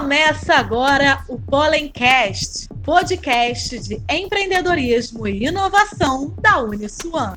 Começa agora o Pollencast, podcast de empreendedorismo e inovação da Uniswan.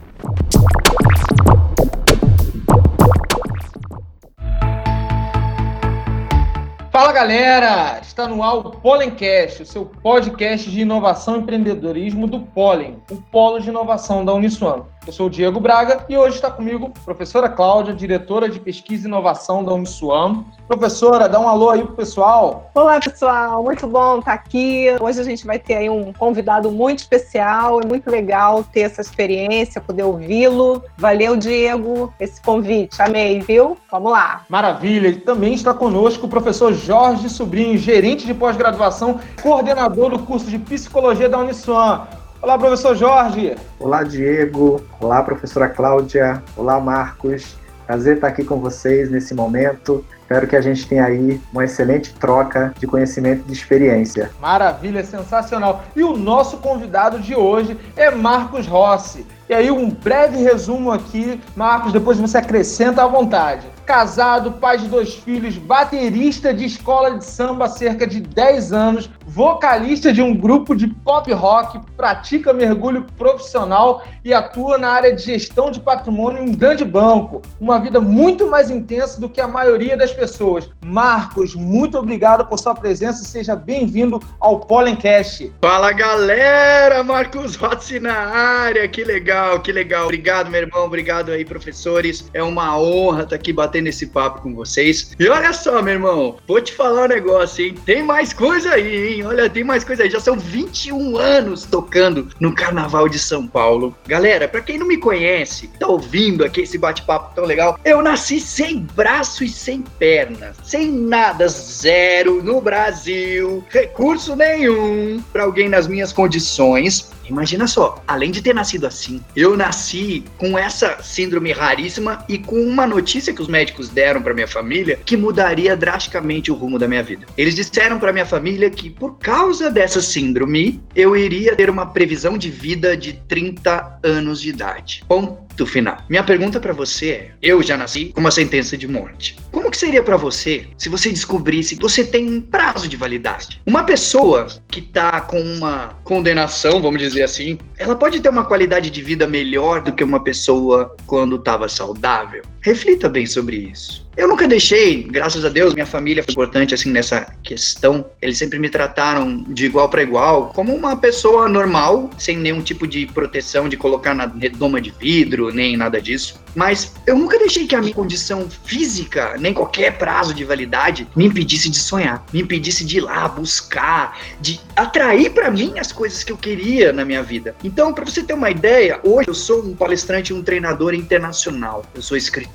Fala galera, está no ar o Pollencast, o seu podcast de inovação e empreendedorismo do Pollen, o polo de inovação da Uniswan. Eu sou o Diego Braga e hoje está comigo a professora Cláudia, diretora de pesquisa e inovação da Uniswan. Professora, dá um alô aí pro pessoal. Olá, pessoal, muito bom estar aqui. Hoje a gente vai ter aí um convidado muito especial, é muito legal ter essa experiência, poder ouvi-lo. Valeu, Diego, esse convite, amei, viu? Vamos lá. Maravilha, e também está conosco o professor Jorge Sobrinho, gerente de pós-graduação, coordenador do curso de psicologia da Uniswan. Olá, professor Jorge. Olá, Diego. Olá, professora Cláudia. Olá, Marcos. Prazer estar aqui com vocês nesse momento. Espero que a gente tenha aí uma excelente troca de conhecimento e de experiência. Maravilha, sensacional. E o nosso convidado de hoje é Marcos Rossi. E aí, um breve resumo aqui, Marcos, depois você acrescenta à vontade casado, pai de dois filhos, baterista de escola de samba há cerca de 10 anos, vocalista de um grupo de pop rock, pratica mergulho profissional e atua na área de gestão de patrimônio em um grande banco. Uma vida muito mais intensa do que a maioria das pessoas. Marcos, muito obrigado por sua presença e seja bem-vindo ao Pollencast. Fala galera, Marcos Rossi na área, que legal, que legal. Obrigado, meu irmão, obrigado aí, professores. É uma honra estar aqui batendo batendo esse papo com vocês. E olha só, meu irmão, vou te falar um negócio, hein? Tem mais coisa aí, hein? Olha, tem mais coisa aí. Já são 21 anos tocando no Carnaval de São Paulo. Galera, para quem não me conhece, tá ouvindo aqui esse bate-papo tão legal, eu nasci sem braço e sem perna, sem nada, zero no Brasil, recurso nenhum para alguém nas minhas condições Imagina só, além de ter nascido assim, eu nasci com essa síndrome raríssima e com uma notícia que os médicos deram para minha família que mudaria drasticamente o rumo da minha vida. Eles disseram para minha família que por causa dessa síndrome, eu iria ter uma previsão de vida de 30 anos de idade. Ponto final. Minha pergunta para você é: eu já nasci com uma sentença de morte. Como que seria para você se você descobrisse que você tem um prazo de validade? Uma pessoa que tá com uma condenação, vamos dizer assim, ela pode ter uma qualidade de vida melhor do que uma pessoa quando estava saudável? Reflita bem sobre isso. Eu nunca deixei, graças a Deus, minha família foi importante assim nessa questão. Eles sempre me trataram de igual para igual, como uma pessoa normal, sem nenhum tipo de proteção de colocar na redoma de vidro, nem nada disso. Mas eu nunca deixei que a minha condição física, nem qualquer prazo de validade, me impedisse de sonhar, me impedisse de ir lá buscar, de atrair para mim as coisas que eu queria na minha vida. Então, para você ter uma ideia, hoje eu sou um palestrante, um treinador internacional. Eu sou escritor,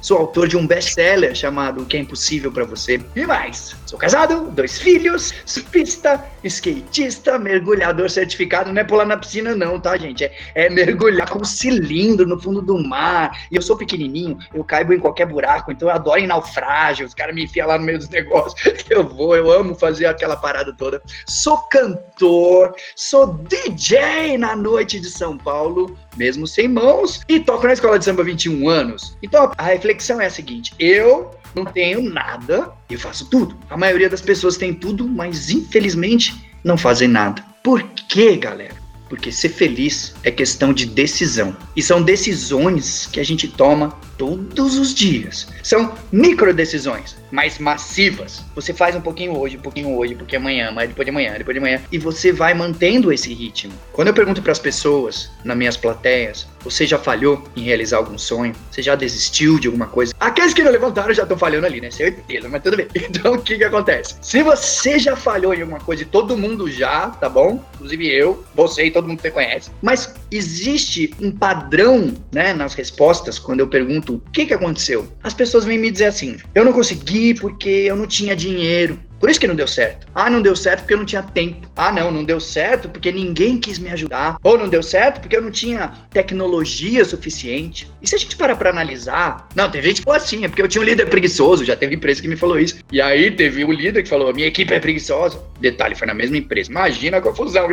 sou autor de um best best-seller chamado O que é Impossível para Você. E mais, sou casado, dois filhos, surfista, skatista, mergulhador certificado. Não é pular na piscina, não, tá, gente? É, é mergulhar com um cilindro no fundo do mar. E eu sou pequenininho, eu caibo em qualquer buraco, então eu adoro em naufrágio. Os caras me enfiam lá no meio dos negócios. Eu vou, eu amo fazer aquela parada toda. Sou cantor, sou DJ na noite de São Paulo, mesmo sem mãos, e toco na escola de samba há 21 anos. Então a reflexão é a seguinte: eu não tenho nada e faço tudo. A maioria das pessoas tem tudo, mas infelizmente não fazem nada. Por quê, galera? Porque ser feliz é questão de decisão. E são decisões que a gente toma todos os dias. São micro decisões, mas massivas. Você faz um pouquinho hoje, um pouquinho hoje, pouquinho amanhã, mas depois de amanhã, depois de amanhã. E você vai mantendo esse ritmo. Quando eu pergunto para as pessoas, nas minhas plateias, você já falhou em realizar algum sonho? Você já desistiu de alguma coisa? Aqueles que não levantaram já estão falhando ali, né? Certeza, mas tudo bem. Então o que que acontece? Se você já falhou em alguma coisa e todo mundo já, tá bom? Inclusive eu, você e todo mundo que você conhece. Mas existe um padrão, né, nas respostas quando eu pergunto o que que aconteceu. As pessoas vêm me dizer assim: eu não consegui porque eu não tinha dinheiro. Por isso que não deu certo. Ah, não deu certo porque eu não tinha tempo. Ah, não, não deu certo porque ninguém quis me ajudar. Ou não deu certo porque eu não tinha tecnologia suficiente. E se a gente parar pra analisar, não, tem gente que falou assim, é porque eu tinha um líder preguiçoso, já teve empresa que me falou isso. E aí teve um líder que falou, minha equipe é preguiçosa. Detalhe, foi na mesma empresa. Imagina a confusão.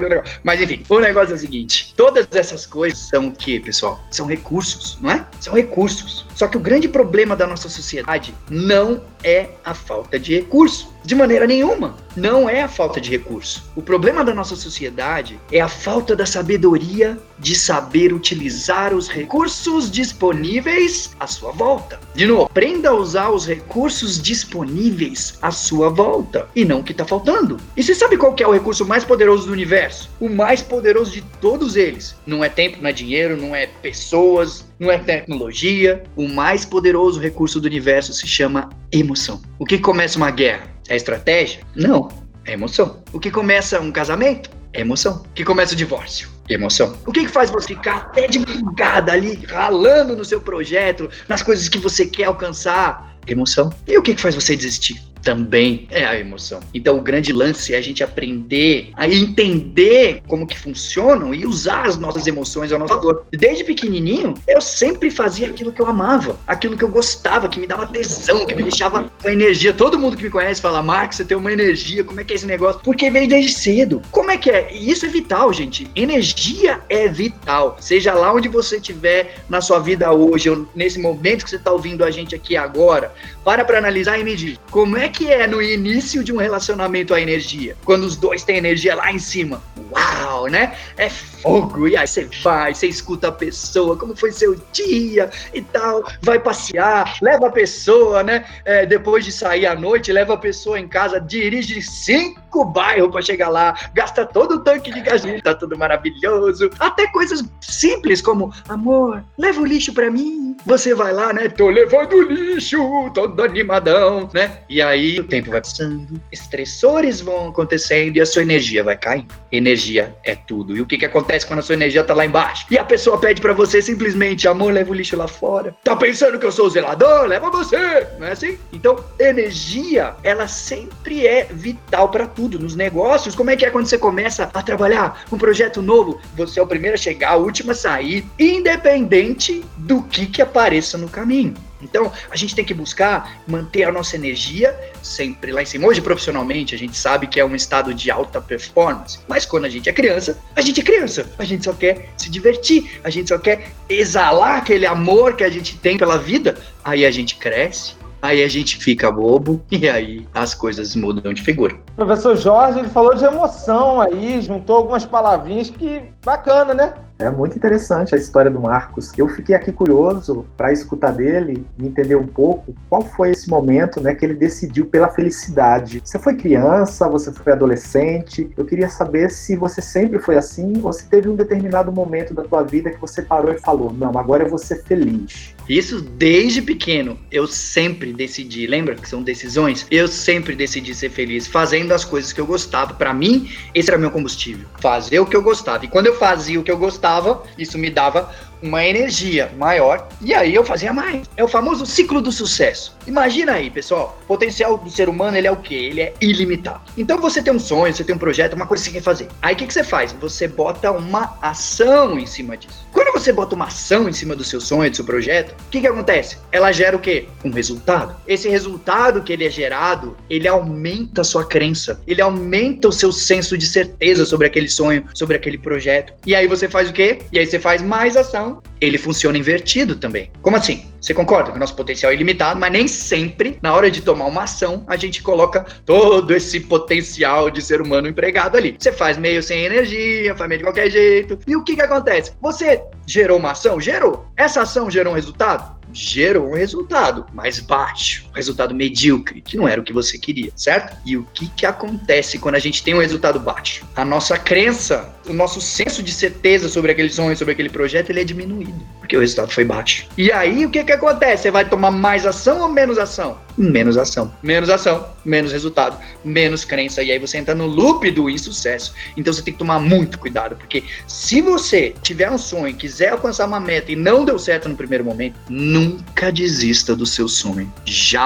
Mas enfim, o negócio é o seguinte: todas essas coisas são o que, pessoal? São recursos, não é? São recursos. Só que o grande problema da nossa sociedade não é a falta de recurso. De maneira nenhuma. Não é a falta de recurso. O problema da nossa sociedade é a falta da sabedoria de saber utilizar os recursos disponíveis à sua volta. De novo, aprenda a usar os recursos disponíveis à sua volta e não o que está faltando. E você sabe qual é o recurso mais poderoso do universo? O mais poderoso de todos eles. Não é tempo, não é dinheiro, não é pessoas, não é tecnologia. O mais poderoso recurso do universo se chama emoção. O que começa uma guerra? É estratégia? Não, é emoção. O que começa um casamento? É emoção. O que começa o divórcio? Emoção. O que, que faz você ficar até de madrugada ali, ralando no seu projeto, nas coisas que você quer alcançar? Emoção. E o que, que faz você desistir? Também é a emoção. Então o grande lance é a gente aprender a entender como que funcionam e usar as nossas emoções ao nosso favor. Desde pequenininho, eu sempre fazia aquilo que eu amava, aquilo que eu gostava, que me dava tesão, que me deixava com energia. Todo mundo que me conhece fala, Marcos, você tem uma energia, como é que é esse negócio? Porque veio desde cedo. Como é que é? E isso é vital, gente. Energia é vital. Seja lá onde você estiver na sua vida hoje, ou nesse momento que você está ouvindo a gente aqui agora, para para analisar e medir. Como é que é no início de um relacionamento a energia? Quando os dois têm energia lá em cima. Uau, né? É fogo. E aí você vai, você escuta a pessoa, como foi seu dia e tal. Vai passear, leva a pessoa, né? É, depois de sair à noite, leva a pessoa em casa, dirige cinco bairros para chegar lá, gasta todo o tanque de gasolina, tá tudo maravilhoso. Até coisas simples como, amor, leva o lixo para mim. Você vai lá, né? Tô levando o lixo, todo animadão, né? E aí o tempo vai passando, estressores vão acontecendo e a sua energia vai caindo. Energia é tudo. E o que que acontece quando a sua energia tá lá embaixo? E a pessoa pede para você simplesmente, amor, leva o lixo lá fora. Tá pensando que eu sou o zelador? Leva você. Não é assim? Então, energia, ela sempre é vital para tudo. Nos negócios, como é que é quando você começa a trabalhar um projeto novo? Você é o primeiro a chegar, o último a sair, independente do que que apareça no caminho. Então, a gente tem que buscar manter a nossa energia sempre lá em cima. Hoje, profissionalmente, a gente sabe que é um estado de alta performance. Mas quando a gente é criança, a gente é criança. A gente só quer se divertir, a gente só quer exalar aquele amor que a gente tem pela vida. Aí a gente cresce, aí a gente fica bobo e aí as coisas mudam de figura. O professor Jorge, ele falou de emoção aí, juntou algumas palavrinhas que bacana, né? É muito interessante a história do Marcos. Eu fiquei aqui curioso para escutar dele e entender um pouco qual foi esse momento né, que ele decidiu pela felicidade. Você foi criança, você foi adolescente. Eu queria saber se você sempre foi assim ou se teve um determinado momento da tua vida que você parou e falou: Não, agora eu vou ser feliz. Isso desde pequeno. Eu sempre decidi, lembra que são decisões? Eu sempre decidi ser feliz fazendo as coisas que eu gostava. Para mim, esse era meu combustível. Fazer o que eu gostava. E quando eu fazia o que eu gostava, isso me dava uma energia maior e aí eu fazia mais. É o famoso ciclo do sucesso. Imagina aí, pessoal, o potencial do ser humano ele é o quê? Ele é ilimitado. Então você tem um sonho, você tem um projeto, uma coisa que você quer fazer. Aí o que, que você faz? Você bota uma ação em cima disso. Quando você bota uma ação em cima do seu sonho, do seu projeto, o que, que acontece? Ela gera o quê? Um resultado. Esse resultado que ele é gerado, ele aumenta a sua crença, ele aumenta o seu senso de certeza sobre aquele sonho, sobre aquele projeto. E aí você faz o quê? E aí você faz mais ação. Ele funciona invertido também. Como assim? Você concorda que o nosso potencial é ilimitado, mas nem sempre, na hora de tomar uma ação, a gente coloca todo esse potencial de ser humano empregado ali. Você faz meio sem energia, faz meio de qualquer jeito. E o que que acontece? Você gerou uma ação? Gerou. Essa ação gerou um resultado? gerou um resultado mais baixo, resultado medíocre, que não era o que você queria, certo? E o que, que acontece quando a gente tem um resultado baixo? A nossa crença, o nosso senso de certeza sobre aquele sonho, sobre aquele projeto, ele é diminuído, porque o resultado foi baixo. E aí, o que, que acontece? Você vai tomar mais ação ou menos ação? Menos ação. Menos ação, menos resultado, menos crença. E aí você entra no loop do insucesso. Então você tem que tomar muito cuidado, porque se você tiver um sonho, quiser alcançar uma meta e não deu certo no primeiro momento, nunca desista do seu sonho.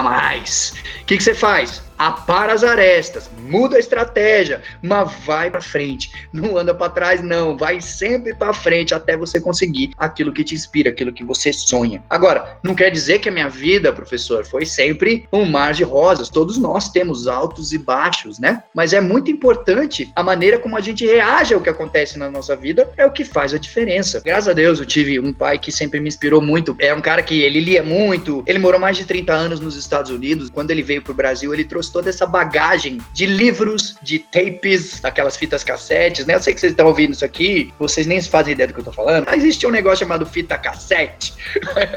Jamais. O que, que você faz? Apara as arestas, muda a estratégia, mas vai para frente. Não anda para trás, não. Vai sempre para frente até você conseguir aquilo que te inspira, aquilo que você sonha. Agora, não quer dizer que a minha vida, professor, foi sempre um mar de rosas. Todos nós temos altos e baixos, né? Mas é muito importante a maneira como a gente reage ao que acontece na nossa vida, é o que faz a diferença. Graças a Deus, eu tive um pai que sempre me inspirou muito. É um cara que ele lia muito, ele morou mais de 30 anos nos Estados Unidos. Quando ele veio pro Brasil, ele trouxe toda essa bagagem de livros, de tapes, aquelas fitas cassetes, né? Eu sei que vocês estão ouvindo isso aqui, vocês nem fazem ideia do que eu tô falando. Mas existe um negócio chamado fita cassete.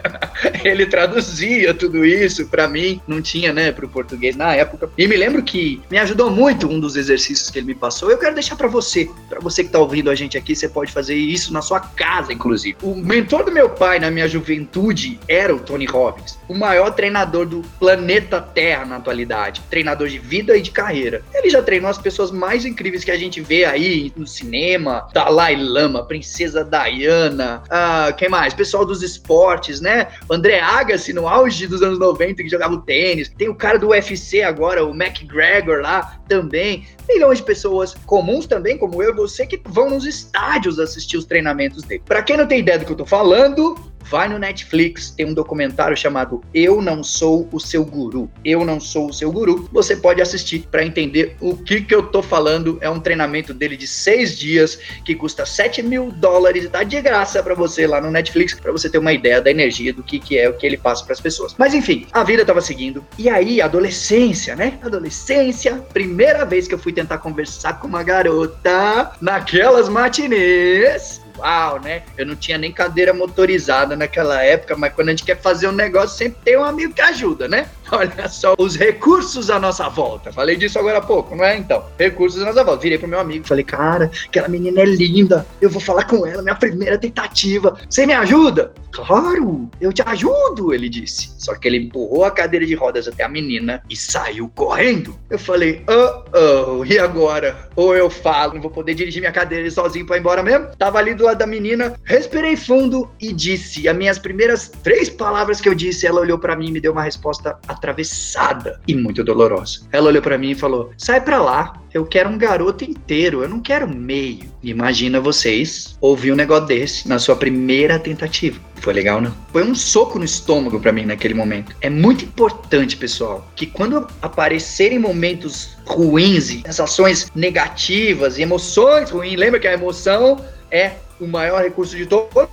ele traduzia tudo isso para mim, não tinha, né, pro português na época. E me lembro que me ajudou muito um dos exercícios que ele me passou. Eu quero deixar para você, para você que tá ouvindo a gente aqui, você pode fazer isso na sua casa, inclusive. O mentor do meu pai na minha juventude era o Tony Robbins, o maior treinador do planeta Terra na atualidade, treinador de vida e de carreira. Ele já treinou as pessoas mais incríveis que a gente vê aí no cinema, Dalai Lama, Princesa Diana, uh, quem mais? Pessoal dos esportes, né? André Agassi no auge dos anos 90 que jogava tênis. Tem o cara do UFC agora, o McGregor lá também. Milhões de pessoas comuns também, como eu e você, que vão nos estádios assistir os treinamentos dele. Para quem não tem ideia do que eu tô falando, vai no Netflix, tem um documentário chamado Eu Não Sou o Seu Guru. Eu Não Sou o Seu Guru. Você pode assistir para entender o que, que eu tô falando. É um treinamento dele de seis dias que custa 7 mil dólares e tá de graça para você lá no Netflix, para você ter uma ideia da energia do que, que é o que ele passa para as pessoas. Mas enfim, a vida tava seguindo. E aí, adolescência, né? Adolescência, primeira vez que eu fui tentar conversar com uma garota naquelas matinês uau, né? Eu não tinha nem cadeira motorizada naquela época, mas quando a gente quer fazer um negócio, sempre tem um amigo que ajuda, né? Olha só os recursos à nossa volta. Falei disso agora há pouco, não é? Então, recursos à nossa volta. Virei pro meu amigo, falei, cara, aquela menina é linda. Eu vou falar com ela, minha primeira tentativa. Você me ajuda? Claro, eu te ajudo, ele disse. Só que ele empurrou a cadeira de rodas até a menina e saiu correndo. Eu falei, oh, oh, e agora? Ou eu falo, não vou poder dirigir minha cadeira sozinho pra ir embora mesmo? Tava ali do lado da menina, respirei fundo e disse as minhas primeiras três palavras que eu disse. Ela olhou para mim e me deu uma resposta atravessada e muito dolorosa. Ela olhou para mim e falou: Sai pra lá, eu quero um garoto inteiro, eu não quero meio. Imagina vocês ouvir um negócio desse na sua primeira tentativa. Foi legal, não? Foi um soco no estômago para mim naquele momento. É muito importante, pessoal, que quando aparecerem momentos ruins, sensações negativas, emoções ruins, lembra que a emoção é o maior recurso de todos?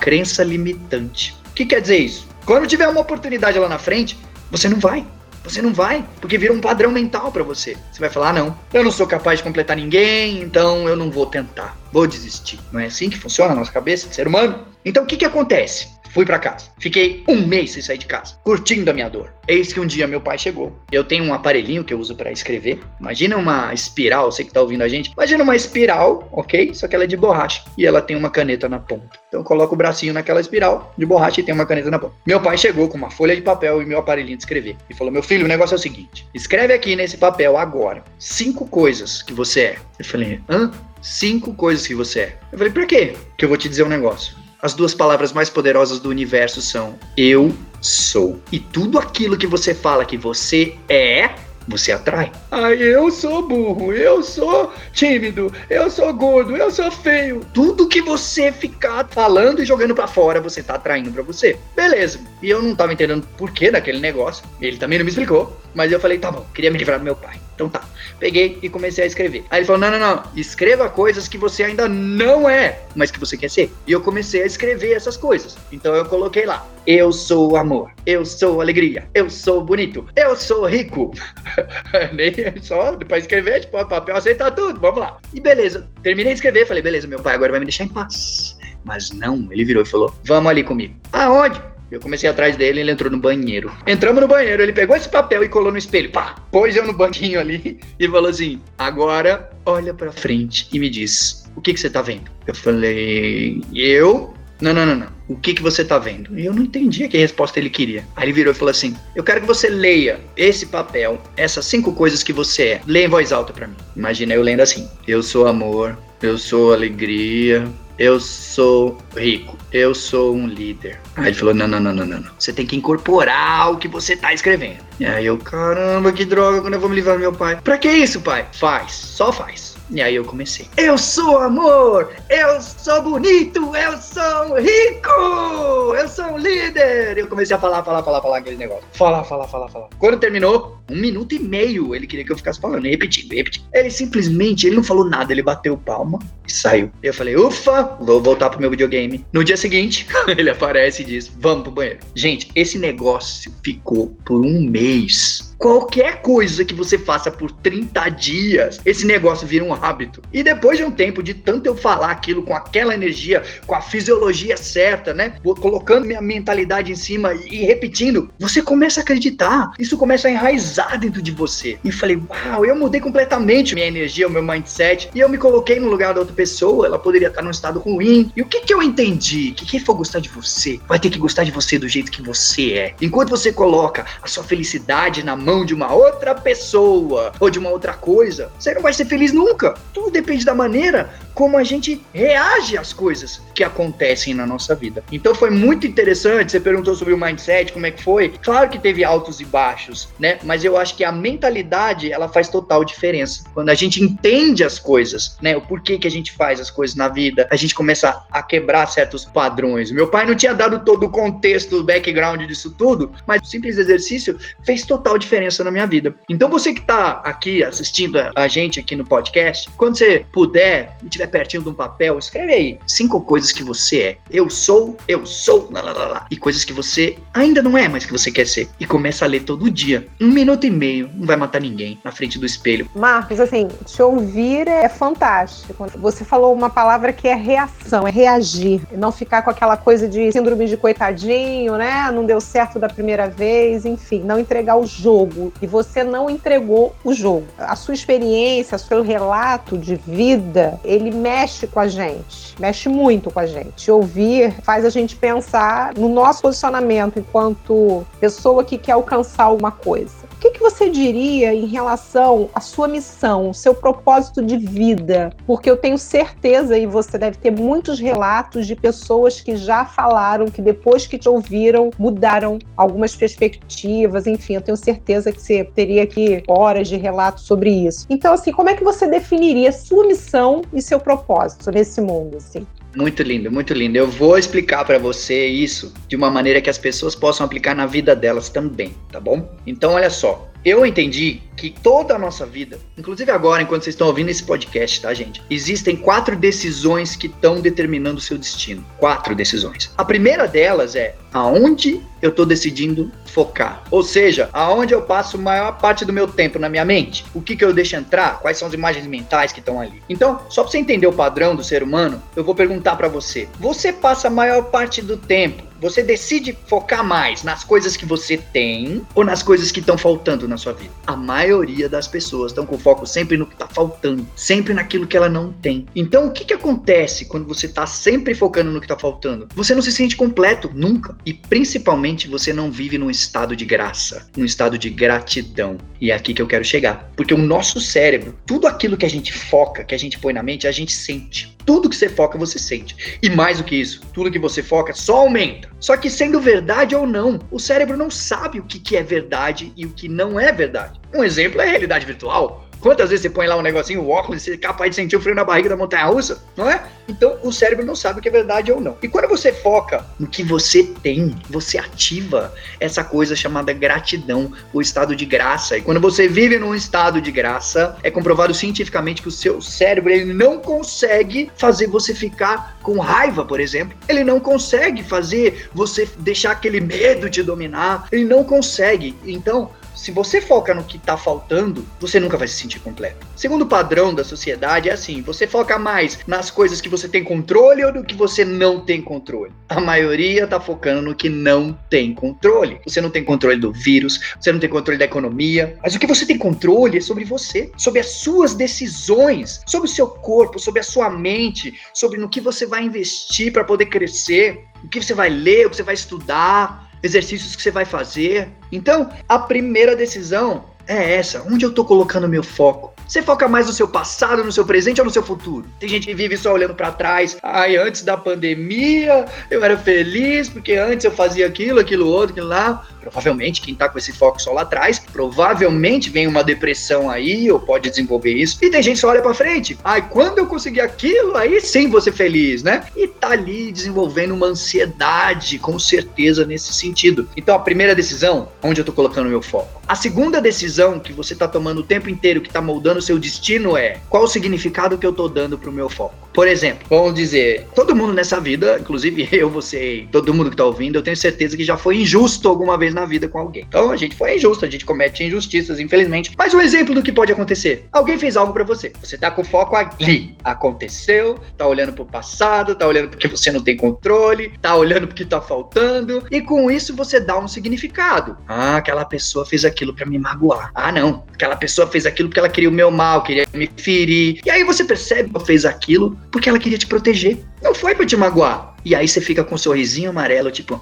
Crença limitante. O que quer dizer isso? Quando tiver uma oportunidade lá na frente, você não vai. Você não vai, porque vira um padrão mental para você. Você vai falar: ah, não, eu não sou capaz de completar ninguém, então eu não vou tentar, vou desistir. Não é assim que funciona a nossa cabeça, ser humano? Então o que, que acontece? Fui para casa. Fiquei um mês sem sair de casa, curtindo a minha dor. Eis que um dia meu pai chegou. Eu tenho um aparelhinho que eu uso para escrever. Imagina uma espiral, você que tá ouvindo a gente. Imagina uma espiral, ok? Só que ela é de borracha e ela tem uma caneta na ponta. Então eu coloco o bracinho naquela espiral de borracha e tem uma caneta na ponta. Meu pai chegou com uma folha de papel e meu aparelhinho de escrever e falou: Meu filho, o negócio é o seguinte: escreve aqui nesse papel agora cinco coisas que você é. Eu falei: Hã? Cinco coisas que você é. Eu falei: Pra quê? Que eu vou te dizer um negócio. As duas palavras mais poderosas do universo são eu sou. E tudo aquilo que você fala que você é, você atrai. Ah, eu sou burro, eu sou tímido, eu sou gordo, eu sou feio. Tudo que você ficar falando e jogando para fora, você tá atraindo para você. Beleza. E eu não tava entendendo por que daquele negócio. Ele também não me explicou. Mas eu falei, tá bom, queria me livrar do meu pai. Então tá. Peguei e comecei a escrever. Aí ele falou: não, não, não. Escreva coisas que você ainda não é, mas que você quer ser. E eu comecei a escrever essas coisas. Então eu coloquei lá: eu sou amor, eu sou alegria, eu sou bonito, eu sou rico. Nem só para escrever, tipo, papel aceitar tudo. Vamos lá. E beleza. Terminei de escrever. Falei: beleza, meu pai agora vai me deixar em paz. Mas não, ele virou e falou: Vamos ali comigo. Aonde? Eu comecei atrás dele ele entrou no banheiro. Entramos no banheiro, ele pegou esse papel e colou no espelho. Pá! Pôs eu no banquinho ali e falou assim: agora olha pra frente e me diz: o que, que você tá vendo? Eu falei: eu? Não, não, não, não. O que, que você tá vendo? E eu não entendia que resposta ele queria. Aí ele virou e falou assim: Eu quero que você leia esse papel, essas cinco coisas que você é. Leia em voz alta para mim. Imagina eu lendo assim: Eu sou amor, eu sou alegria, eu sou rico, eu sou um líder. Aí ele falou: não, não, não, não, não, não. Você tem que incorporar o que você tá escrevendo. E aí eu, caramba, que droga, quando eu vou me livrar do meu pai. Pra que isso, pai? Faz, só faz. E aí eu comecei. Eu sou amor, eu sou bonito, eu sou rico, líder. Eu comecei a falar, falar, falar, falar aquele negócio. Falar, falar, falar, falar. Quando terminou, um minuto e meio ele queria que eu ficasse falando, repetindo, repetindo. Ele simplesmente, ele não falou nada, ele bateu palma e saiu. Eu falei, ufa, vou voltar pro meu videogame. No dia seguinte, ele aparece e diz, vamos pro banheiro. Gente, esse negócio ficou por um mês qualquer coisa que você faça por 30 dias, esse negócio vira um hábito. E depois de um tempo, de tanto eu falar aquilo com aquela energia, com a fisiologia certa, né? Colocando minha mentalidade em cima e repetindo, você começa a acreditar. Isso começa a enraizar dentro de você. E falei, uau, eu mudei completamente minha energia, o meu mindset. E eu me coloquei no lugar da outra pessoa. Ela poderia estar num estado ruim. E o que que eu entendi? Que quem for gostar de você, vai ter que gostar de você do jeito que você é. Enquanto você coloca a sua felicidade na mão mão de uma outra pessoa ou de uma outra coisa, você não vai ser feliz nunca. Tudo depende da maneira como a gente reage às coisas que acontecem na nossa vida. Então foi muito interessante, você perguntou sobre o mindset, como é que foi? Claro que teve altos e baixos, né? Mas eu acho que a mentalidade, ela faz total diferença. Quando a gente entende as coisas, né? O porquê que a gente faz as coisas na vida, a gente começa a quebrar certos padrões. Meu pai não tinha dado todo o contexto, o background disso tudo, mas o simples exercício fez total diferença na minha vida. Então você que está aqui assistindo a gente aqui no podcast, quando você puder, estiver pertinho de um papel, escreve aí cinco coisas que você é. Eu sou, eu sou, lá, lá, lá, lá. E coisas que você ainda não é, mas que você quer ser. E começa a ler todo dia. Um minuto e meio, não vai matar ninguém na frente do espelho. Marcos, assim, te ouvir é fantástico. Você falou uma palavra que é reação, é reagir. Não ficar com aquela coisa de síndrome de coitadinho, né? Não deu certo da primeira vez, enfim, não entregar o jogo. E você não entregou o jogo. A sua experiência, o seu relato de vida, ele mexe com a gente, mexe muito com a gente. Ouvir faz a gente pensar no nosso posicionamento enquanto pessoa que quer alcançar alguma coisa que, que você diria em relação à sua missão, seu propósito de vida? Porque eu tenho certeza, e você deve ter muitos relatos de pessoas que já falaram que depois que te ouviram, mudaram algumas perspectivas, enfim, eu tenho certeza que você teria aqui horas de relatos sobre isso. Então, assim, como é que você definiria sua missão e seu propósito nesse mundo, assim? Muito lindo, muito lindo. Eu vou explicar para você isso de uma maneira que as pessoas possam aplicar na vida delas também, tá bom? Então, olha só. Eu entendi que toda a nossa vida, inclusive agora, enquanto vocês estão ouvindo esse podcast, tá, gente? Existem quatro decisões que estão determinando o seu destino. Quatro decisões. A primeira delas é aonde eu estou decidindo focar. Ou seja, aonde eu passo a maior parte do meu tempo na minha mente. O que, que eu deixo entrar? Quais são as imagens mentais que estão ali? Então, só para você entender o padrão do ser humano, eu vou perguntar para você. Você passa a maior parte do tempo você decide focar mais nas coisas que você tem ou nas coisas que estão faltando na sua vida? A maioria das pessoas estão com foco sempre no que está faltando, sempre naquilo que ela não tem. Então, o que, que acontece quando você está sempre focando no que está faltando? Você não se sente completo, nunca. E principalmente você não vive num estado de graça, num estado de gratidão. E é aqui que eu quero chegar. Porque o nosso cérebro, tudo aquilo que a gente foca, que a gente põe na mente, a gente sente. Tudo que você foca, você sente. E mais do que isso, tudo que você foca só aumenta. Só que sendo verdade ou não, o cérebro não sabe o que, é verdade e o que não é verdade. Um exemplo é a realidade virtual. Quantas vezes você põe lá um negocinho, o óculos, você é capaz de sentir o frio na barriga da montanha russa, não é? Então o cérebro não sabe o que é verdade ou não. E quando você foca no que você tem, você ativa essa coisa chamada gratidão, o estado de graça. E quando você vive num estado de graça, é comprovado cientificamente que o seu cérebro ele não consegue fazer você ficar com raiva, por exemplo. Ele não consegue fazer você deixar aquele medo te dominar. Ele não consegue. Então, se você foca no que está faltando, você nunca vai se sentir completo. Segundo padrão da sociedade é assim: você foca mais nas coisas que você tem controle ou no que você não tem controle. A maioria está focando no que não tem controle. Você não tem controle do vírus, você não tem controle da economia, mas o que você tem controle é sobre você, sobre as suas decisões, sobre o seu corpo, sobre a sua mente, sobre no que você vai investir para poder crescer, o que você vai ler, o que você vai estudar exercícios que você vai fazer. Então, a primeira decisão é essa: onde eu estou colocando meu foco? Você foca mais no seu passado, no seu presente ou no seu futuro? Tem gente que vive só olhando para trás. Ai, antes da pandemia eu era feliz porque antes eu fazia aquilo, aquilo outro, aquilo lá. Provavelmente quem tá com esse foco só lá atrás, provavelmente vem uma depressão aí ou pode desenvolver isso. E tem gente que só olha para frente. Ai, quando eu conseguir aquilo, aí sim ser feliz, né? E tá ali desenvolvendo uma ansiedade, com certeza nesse sentido. Então a primeira decisão, onde eu tô colocando meu foco. A segunda decisão que você tá tomando o tempo inteiro que tá moldando o seu destino é qual o significado que eu tô dando pro meu foco. Por exemplo, vamos dizer, todo mundo nessa vida, inclusive eu, você, todo mundo que tá ouvindo, eu tenho certeza que já foi injusto alguma vez na vida com alguém. Então a gente foi injusto, a gente comete injustiças, infelizmente. Mas um exemplo do que pode acontecer: alguém fez algo para você, você tá com foco ali, aconteceu, tá olhando pro passado, tá olhando porque você não tem controle, tá olhando porque tá faltando, e com isso você dá um significado. Ah, aquela pessoa fez aquilo para me magoar. Ah, não, aquela pessoa fez aquilo porque ela queria o meu mal, queria me ferir. E aí você percebe que ela fez aquilo porque ela queria te proteger. Não foi para te magoar. E aí você fica com um sorrisinho amarelo, tipo,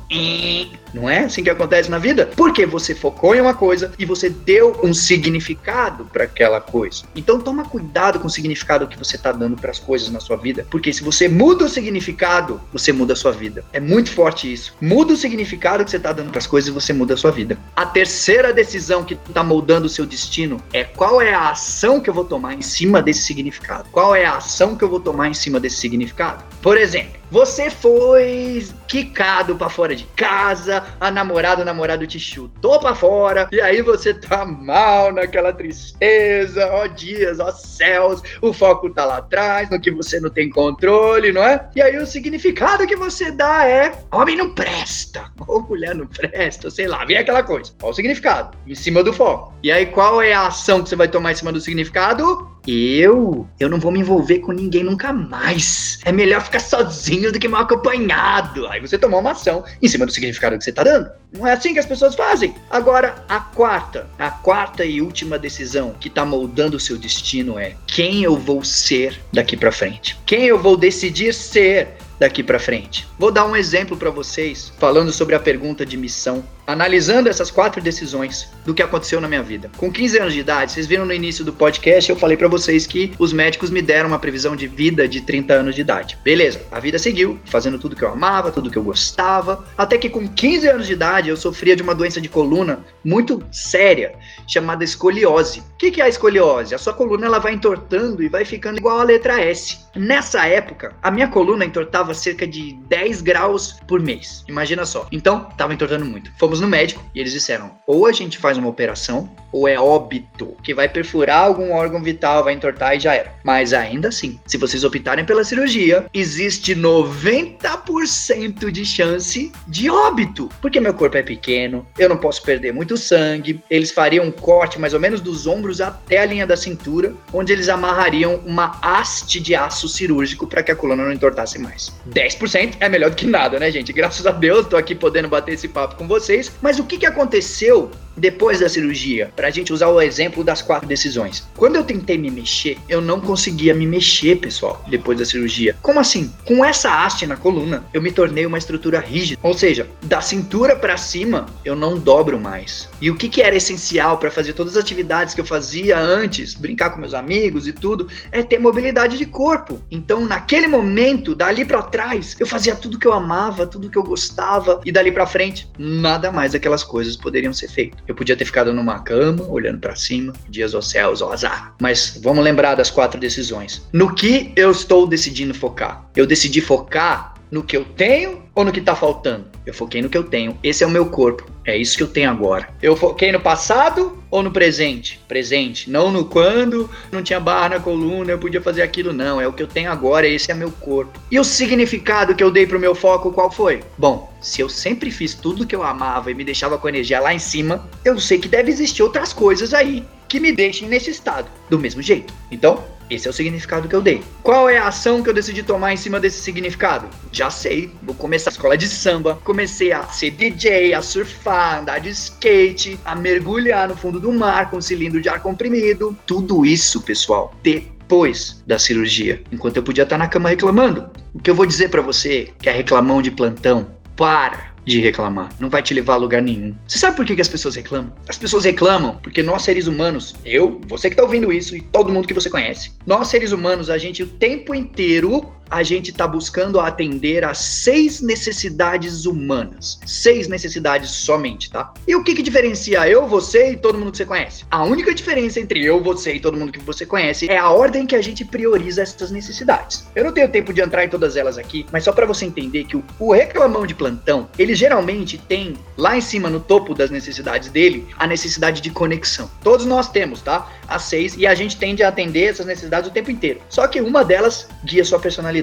não é assim que acontece na vida? Porque você focou em uma coisa e você deu um significado para aquela coisa. Então toma cuidado com o significado que você tá dando para as coisas na sua vida, porque se você muda o significado, você muda a sua vida. É muito forte isso. Muda o significado que você tá dando para as coisas e você muda a sua vida. A terceira decisão que tá moldando o seu destino é qual é a ação que eu vou tomar em cima desse significado. Qual é a ação que eu vou tomar em cima desse significado? Por exemplo, você foi quicado para fora de casa, a namorada, o namorado te chutou para fora, e aí você tá mal naquela tristeza, ó dias, ó céus, o foco tá lá atrás, no que você não tem controle, não é? E aí o significado que você dá é: homem não presta, ou mulher não presta, sei lá, vem aquela coisa. Qual o significado? Em cima do foco. E aí qual é a ação que você vai tomar em cima do significado? Eu, eu não vou me envolver com ninguém nunca mais. É melhor ficar sozinho do que mal acompanhado. Aí você tomou uma ação em cima do significado que você tá dando. Não é assim que as pessoas fazem. Agora, a quarta, a quarta e última decisão que tá moldando o seu destino é quem eu vou ser daqui para frente. Quem eu vou decidir ser daqui para frente. Vou dar um exemplo para vocês falando sobre a pergunta de missão analisando essas quatro decisões do que aconteceu na minha vida. Com 15 anos de idade, vocês viram no início do podcast, eu falei para vocês que os médicos me deram uma previsão de vida de 30 anos de idade. Beleza, a vida seguiu, fazendo tudo que eu amava, tudo que eu gostava, até que com 15 anos de idade eu sofria de uma doença de coluna muito séria, chamada escoliose. O que é a escoliose? A sua coluna ela vai entortando e vai ficando igual a letra S. Nessa época, a minha coluna entortava cerca de 10 graus por mês. Imagina só. Então, tava entortando muito. Fomos no médico e eles disseram: ou a gente faz uma operação, ou é óbito, que vai perfurar algum órgão vital, vai entortar e já era. Mas ainda assim, se vocês optarem pela cirurgia, existe 90% de chance de óbito, porque meu corpo é pequeno, eu não posso perder muito sangue. Eles fariam um corte mais ou menos dos ombros até a linha da cintura, onde eles amarrariam uma haste de aço cirúrgico para que a coluna não entortasse mais. 10% é melhor do que nada, né, gente? Graças a Deus, tô aqui podendo bater esse papo com vocês. Mas o que, que aconteceu depois da cirurgia? Pra gente usar o exemplo das quatro decisões. Quando eu tentei me mexer, eu não conseguia me mexer, pessoal, depois da cirurgia. Como assim? Com essa haste na coluna, eu me tornei uma estrutura rígida. Ou seja, da cintura para cima, eu não dobro mais. E o que, que era essencial para fazer todas as atividades que eu fazia antes, brincar com meus amigos e tudo, é ter mobilidade de corpo. Então, naquele momento, dali para trás, eu fazia tudo que eu amava, tudo que eu gostava, e dali para frente, nada mais daquelas coisas poderiam ser feitas. Eu podia ter ficado numa cama, olhando para cima, dias aos céus, ó azar. Mas vamos lembrar das quatro decisões. No que eu estou decidindo focar? Eu decidi focar no que eu tenho ou no que tá faltando? Eu foquei no que eu tenho. Esse é o meu corpo. É isso que eu tenho agora. Eu foquei no passado ou no presente? Presente. Não no quando, não tinha barra na coluna, eu podia fazer aquilo. Não, é o que eu tenho agora, esse é meu corpo. E o significado que eu dei pro meu foco, qual foi? Bom, se eu sempre fiz tudo que eu amava e me deixava com energia lá em cima, eu sei que deve existir outras coisas aí que me deixem nesse estado, do mesmo jeito. Então, esse é o significado que eu dei. Qual é a ação que eu decidi tomar em cima desse significado? Já sei. Vou começar a escola de samba, comecei a ser DJ, a surfar, andar de skate, a mergulhar no fundo do mar com um cilindro de ar comprimido. Tudo isso, pessoal, depois da cirurgia, enquanto eu podia estar na cama reclamando. O que eu vou dizer para você que é reclamão de plantão, para de reclamar. Não vai te levar a lugar nenhum. Você sabe por que, que as pessoas reclamam? As pessoas reclamam porque nós, seres humanos, eu, você que tá ouvindo isso e todo mundo que você conhece, nós, seres humanos, a gente o tempo inteiro a gente está buscando atender a seis necessidades humanas. Seis necessidades somente, tá? E o que, que diferencia eu, você e todo mundo que você conhece? A única diferença entre eu, você e todo mundo que você conhece é a ordem que a gente prioriza essas necessidades. Eu não tenho tempo de entrar em todas elas aqui, mas só para você entender que o, o reclamão de plantão, ele geralmente tem lá em cima, no topo das necessidades dele, a necessidade de conexão. Todos nós temos, tá? As seis, e a gente tende a atender essas necessidades o tempo inteiro. Só que uma delas guia sua personalidade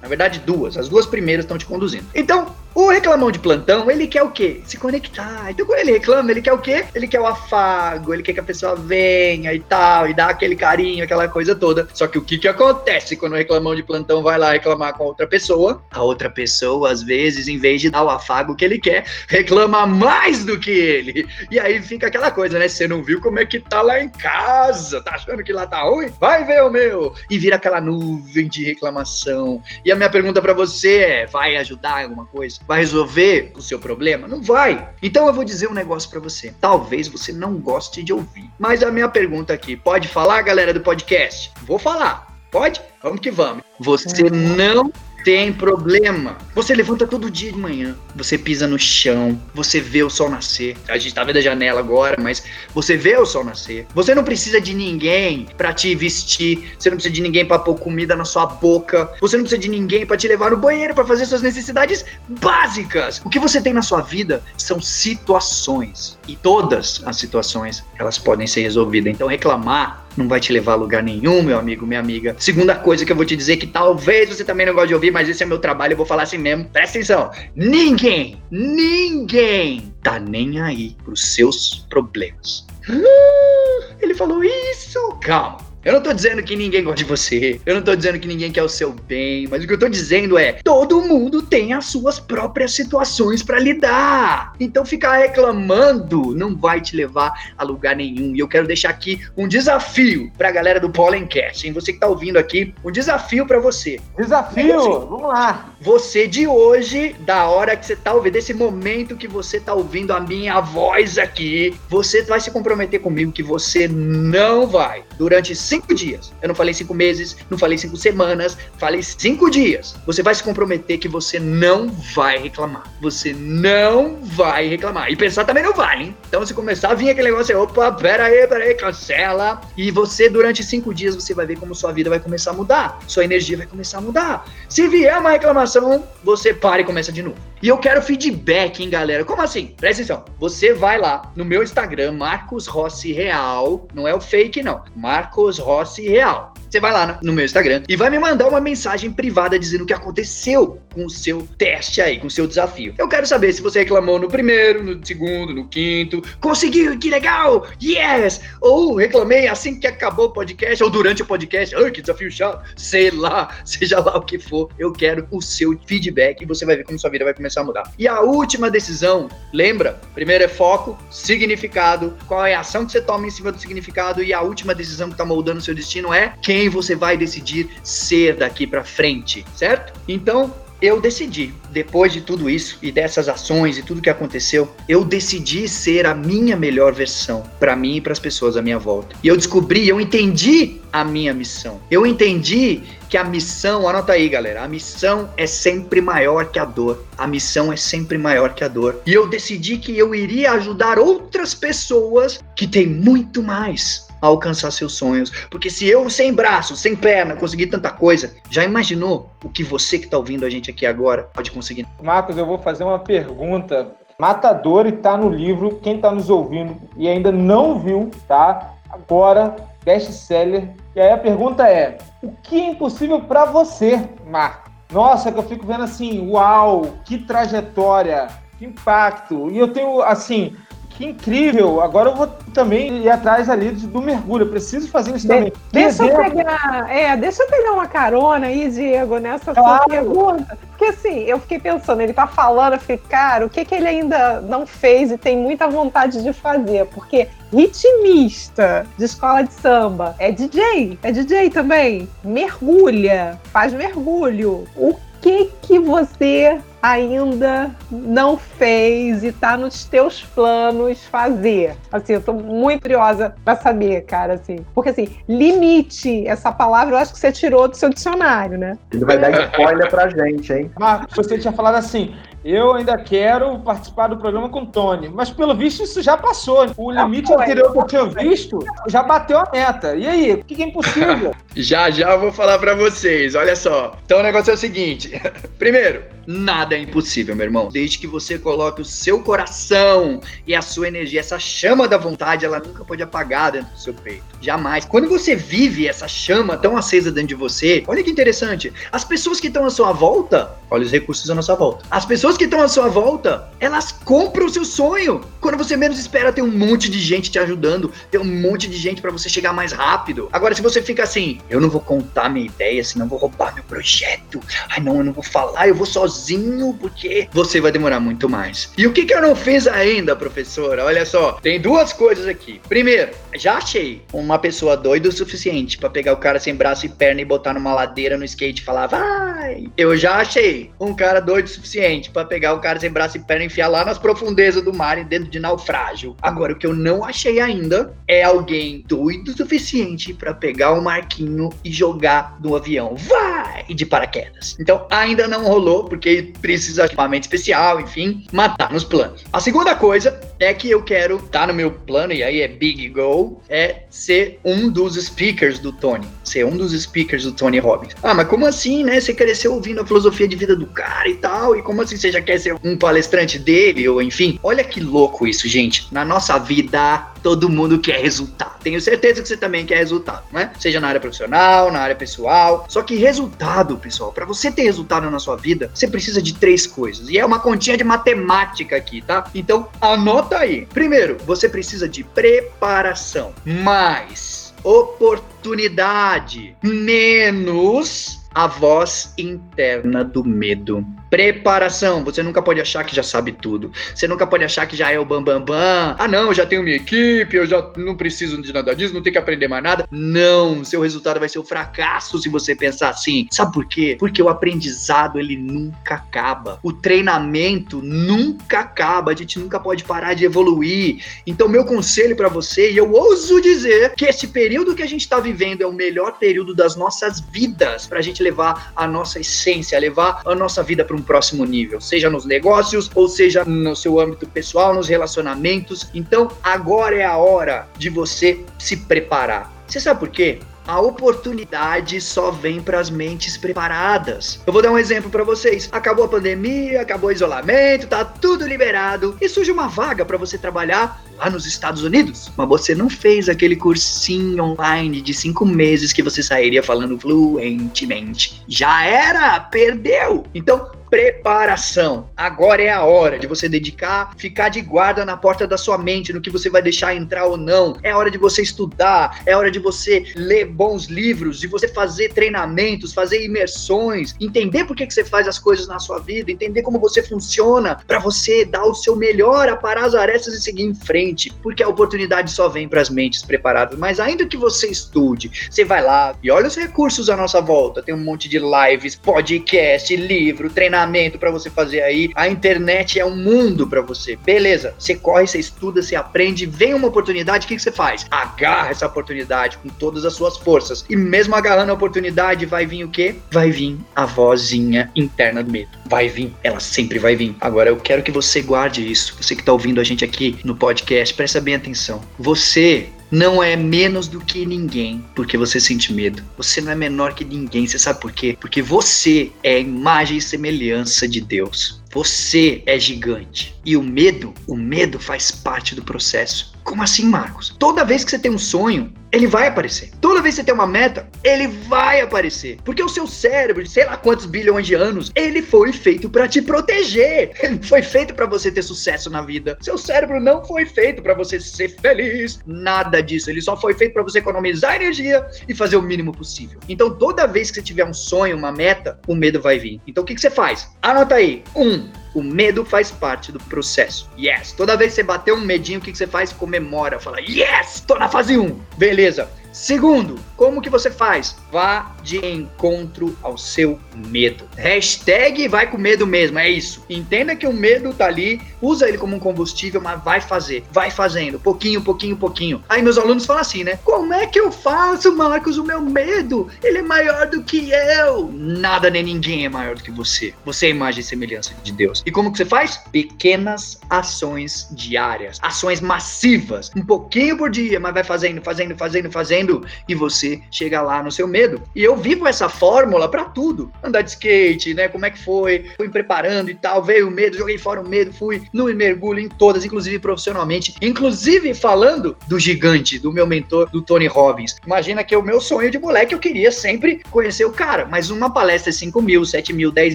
Na verdade, duas. As duas primeiras estão te conduzindo. Então, o reclamão de plantão, ele quer o quê? Se conectar. Então, quando ele reclama, ele quer o quê? Ele quer o afago, ele quer que a pessoa venha e tal, e dá aquele carinho, aquela coisa toda. Só que o que que acontece quando o reclamão de plantão vai lá reclamar com a outra pessoa? A outra pessoa, às vezes, em vez de dar o afago que ele quer, reclama mais do que ele. E aí fica aquela coisa, né? Você não viu como é que tá lá em casa? Tá achando que lá tá ruim? Vai ver o meu! E vira aquela nuvem de reclamação. E a minha pergunta para você é: vai ajudar em alguma coisa? Vai resolver o seu problema? Não vai. Então eu vou dizer um negócio para você. Talvez você não goste de ouvir. Mas a minha pergunta aqui, pode falar, galera do podcast? Vou falar. Pode? Vamos que vamos. Você não tem problema. Você levanta todo dia de manhã, você pisa no chão, você vê o sol nascer. A gente tá vendo a janela agora, mas você vê o sol nascer. Você não precisa de ninguém para te vestir, você não precisa de ninguém para pôr comida na sua boca, você não precisa de ninguém para te levar no banheiro para fazer suas necessidades básicas. O que você tem na sua vida são situações e todas as situações elas podem ser resolvidas. Então reclamar não vai te levar a lugar nenhum, meu amigo, minha amiga. Segunda coisa que eu vou te dizer que talvez você também não goste de ouvir, mas esse é meu trabalho, eu vou falar assim mesmo. Presta atenção. Ninguém, ninguém tá nem aí pros seus problemas. Ah, ele falou isso. Calma. Eu não tô dizendo que ninguém gosta de você, eu não tô dizendo que ninguém quer o seu bem, mas o que eu tô dizendo é: todo mundo tem as suas próprias situações para lidar. Então ficar reclamando não vai te levar a lugar nenhum. E eu quero deixar aqui um desafio pra galera do Pollencast, hein? Você que tá ouvindo aqui, um desafio para você. Desafio, vamos lá. Você de hoje, da hora que você tá ouvindo, desse momento que você tá ouvindo a minha voz aqui, você vai se comprometer comigo que você não vai, durante cinco dias, eu não falei cinco meses, não falei cinco semanas, falei cinco dias. Você vai se comprometer que você não vai reclamar. Você não vai reclamar. E pensar também não vai, hein? Então, se começar a vir aquele negócio, opa, pera aí, pera aí, cancela. E você, durante cinco dias, você vai ver como sua vida vai começar a mudar. Sua energia vai começar a mudar. Se vier uma reclamação, você para e começa de novo. E eu quero feedback, hein, galera? Como assim? Presta atenção. Você vai lá no meu Instagram, Marcos Rossi Real. Não é o fake, não. Marcos Rossi Real. Você vai lá no meu Instagram e vai me mandar uma mensagem privada dizendo o que aconteceu com o seu teste aí, com o seu desafio. Eu quero saber se você reclamou no primeiro, no segundo, no quinto. Conseguiu, que legal! Yes! Ou reclamei assim que acabou o podcast, ou durante o podcast. Ai, que desafio chato! Sei lá, seja lá o que for. Eu quero o seu feedback e você vai ver como sua vida vai começar a mudar. E a última decisão, lembra? Primeiro é foco, significado, qual é a ação que você toma em cima do significado e a última decisão que está moldando o seu destino é quem quem você vai decidir ser daqui para frente, certo? Então, eu decidi, depois de tudo isso e dessas ações e tudo que aconteceu, eu decidi ser a minha melhor versão para mim e para as pessoas à minha volta. E eu descobri, eu entendi a minha missão. Eu entendi que a missão, anota aí, galera, a missão é sempre maior que a dor. A missão é sempre maior que a dor. E eu decidi que eu iria ajudar outras pessoas que têm muito mais a alcançar seus sonhos. Porque se eu, sem braço, sem perna, conseguir tanta coisa, já imaginou o que você que está ouvindo a gente aqui agora pode conseguir? Marcos, eu vou fazer uma pergunta. Matador está no livro, quem está nos ouvindo e ainda não viu, tá? Agora, best-seller. E aí a pergunta é: o que é impossível para você, Marcos? Nossa, que eu fico vendo assim, uau, que trajetória, que impacto. E eu tenho, assim, que incrível! Agora eu vou também ir atrás ali do mergulho. Eu preciso fazer isso de, também. Deixa eu, pegar, é, deixa eu pegar uma carona aí, Diego, nessa claro. sua pergunta. Porque assim, eu fiquei pensando, ele tá falando, eu fiquei, cara, o que, que ele ainda não fez e tem muita vontade de fazer? Porque ritmista de escola de samba é DJ, é DJ também, mergulha, faz mergulho. O que que você ainda não fez e está nos teus planos fazer? Assim, eu tô muito curiosa para saber, cara, assim. Porque assim, limite, essa palavra eu acho que você tirou do seu dicionário, né? Ele vai dar spoiler pra gente, hein? Marcos, você tinha falado assim, eu ainda quero participar do programa com o Tony. Mas pelo visto isso já passou. O limite anterior que eu tinha visto já bateu a meta. E aí, o que é impossível? já, já vou falar para vocês. Olha só. Então o negócio é o seguinte. Primeiro, nada é impossível, meu irmão. Desde que você coloque o seu coração e a sua energia, essa chama da vontade, ela nunca pode apagar dentro do seu peito. Jamais. Quando você vive essa chama tão acesa dentro de você, olha que interessante. As pessoas que estão à sua volta, olha os recursos à nossa volta. As pessoas que estão à sua volta, elas compram o seu sonho. Quando você menos espera, tem um monte de gente te ajudando, tem um monte de gente para você chegar mais rápido. Agora, se você fica assim, eu não vou contar minha ideia, senão vou roubar meu projeto. Ai, não, eu não vou falar, eu vou sozinho, porque você vai demorar muito mais. E o que, que eu não fiz ainda, professora? Olha só, tem duas coisas aqui. Primeiro, já achei uma pessoa doida o suficiente para pegar o cara sem braço e perna e botar numa ladeira no skate e falar, vai. Eu já achei um cara doido o suficiente para pegar o cara sem braço e perna e enfiar lá nas profundezas do mar dentro de naufrágio. Agora, o que eu não achei ainda é alguém doido o suficiente para pegar o Marquinho e jogar no avião. Vai! De paraquedas. Então, ainda não rolou, porque precisa de equipamento especial, enfim, matar nos planos. A segunda coisa é que eu quero, tá no meu plano, e aí é big goal, é ser um dos speakers do Tony. Ser um dos speakers do Tony Robbins. Ah, mas como assim, né? Você cresceu ouvindo a filosofia de vida do cara e tal, e como assim você já quer ser um palestrante dele, ou enfim? Olha que louco isso, gente. Na nossa vida, todo mundo quer resultado. Tenho certeza que você também quer resultado, né? Seja na área profissional, na área pessoal. Só que resultado, pessoal, para você ter resultado na sua vida, você precisa de três coisas. E é uma continha de matemática aqui, tá? Então, anota aí. Primeiro, você precisa de preparação. Mais oportunidade menos a voz interna do medo. Preparação. Você nunca pode achar que já sabe tudo. Você nunca pode achar que já é o bambambam. Bam, bam. Ah, não, eu já tenho minha equipe, eu já não preciso de nada disso, não tenho que aprender mais nada. Não, seu resultado vai ser um fracasso se você pensar assim. Sabe por quê? Porque o aprendizado, ele nunca acaba. O treinamento nunca acaba. A gente nunca pode parar de evoluir. Então, meu conselho para você, e eu ouso dizer que esse período que a gente está vivendo é o melhor período das nossas vidas para a gente levar a nossa essência, levar a nossa vida para próximo nível, seja nos negócios ou seja no seu âmbito pessoal, nos relacionamentos. Então, agora é a hora de você se preparar. Você sabe por quê? A oportunidade só vem para as mentes preparadas. Eu vou dar um exemplo para vocês. Acabou a pandemia, acabou o isolamento, tá tudo liberado e surge uma vaga para você trabalhar lá nos Estados Unidos, mas você não fez aquele cursinho online de cinco meses que você sairia falando fluentemente. Já era, perdeu. Então preparação. Agora é a hora de você dedicar, ficar de guarda na porta da sua mente, no que você vai deixar entrar ou não. É hora de você estudar, é hora de você ler bons livros, de você fazer treinamentos, fazer imersões, entender por que, que você faz as coisas na sua vida, entender como você funciona, para você dar o seu melhor, aparar as arestas e seguir em frente, porque a oportunidade só vem para as mentes preparadas. Mas ainda que você estude, você vai lá e olha os recursos à nossa volta. Tem um monte de lives, podcast, livro, treinamento para você fazer aí. A internet é um mundo para você. Beleza, você corre, você estuda, você aprende, vem uma oportunidade, o que, que você faz? Agarra essa oportunidade com todas as suas forças. E mesmo agarrando a oportunidade, vai vir o quê? Vai vir a vozinha interna do medo. Vai vir, ela sempre vai vir. Agora eu quero que você guarde isso. Você que tá ouvindo a gente aqui no podcast, presta bem atenção. Você não é menos do que ninguém porque você sente medo. Você não é menor que ninguém. Você sabe por quê? Porque você é a imagem e semelhança de Deus. Você é gigante. E o medo, o medo faz parte do processo. Como assim, Marcos? Toda vez que você tem um sonho, ele vai aparecer. Toda vez que você tem uma meta, ele vai aparecer. Porque o seu cérebro, sei lá quantos bilhões de anos, ele foi feito para te proteger. Ele foi feito para você ter sucesso na vida. Seu cérebro não foi feito para você ser feliz. Nada disso. Ele só foi feito para você economizar energia e fazer o mínimo possível. Então, toda vez que você tiver um sonho, uma meta, o medo vai vir. Então, o que, que você faz? Anota aí. Um, o medo faz parte do processo. Yes! Toda vez que você bater um medinho, o que, que você faz? Comemora, fala, yes! Tô na fase 1. Beleza beleza. Segundo, como que você faz? Vá de encontro ao seu medo. Hashtag vai com medo mesmo, é isso. Entenda que o medo tá ali, usa ele como um combustível, mas vai fazer, vai fazendo, pouquinho, pouquinho, pouquinho. Aí meus alunos falam assim, né? Como é que eu faço, Marcos? O meu medo, ele é maior do que eu. Nada nem ninguém é maior do que você. Você é imagem e semelhança de Deus. E como que você faz? Pequenas ações diárias, ações massivas, um pouquinho por dia, mas vai fazendo, fazendo, fazendo, fazendo, e você chega lá no seu medo. E eu vivo essa fórmula para tudo. Andar de skate, né? Como é que foi? Fui preparando e tal, veio o medo, joguei fora o medo, fui no mergulho em todas, inclusive profissionalmente, inclusive falando do gigante, do meu mentor, do Tony Robbins. Imagina que o meu sonho de moleque, eu queria sempre conhecer o cara, mas uma palestra é 5 mil, 7 mil, 10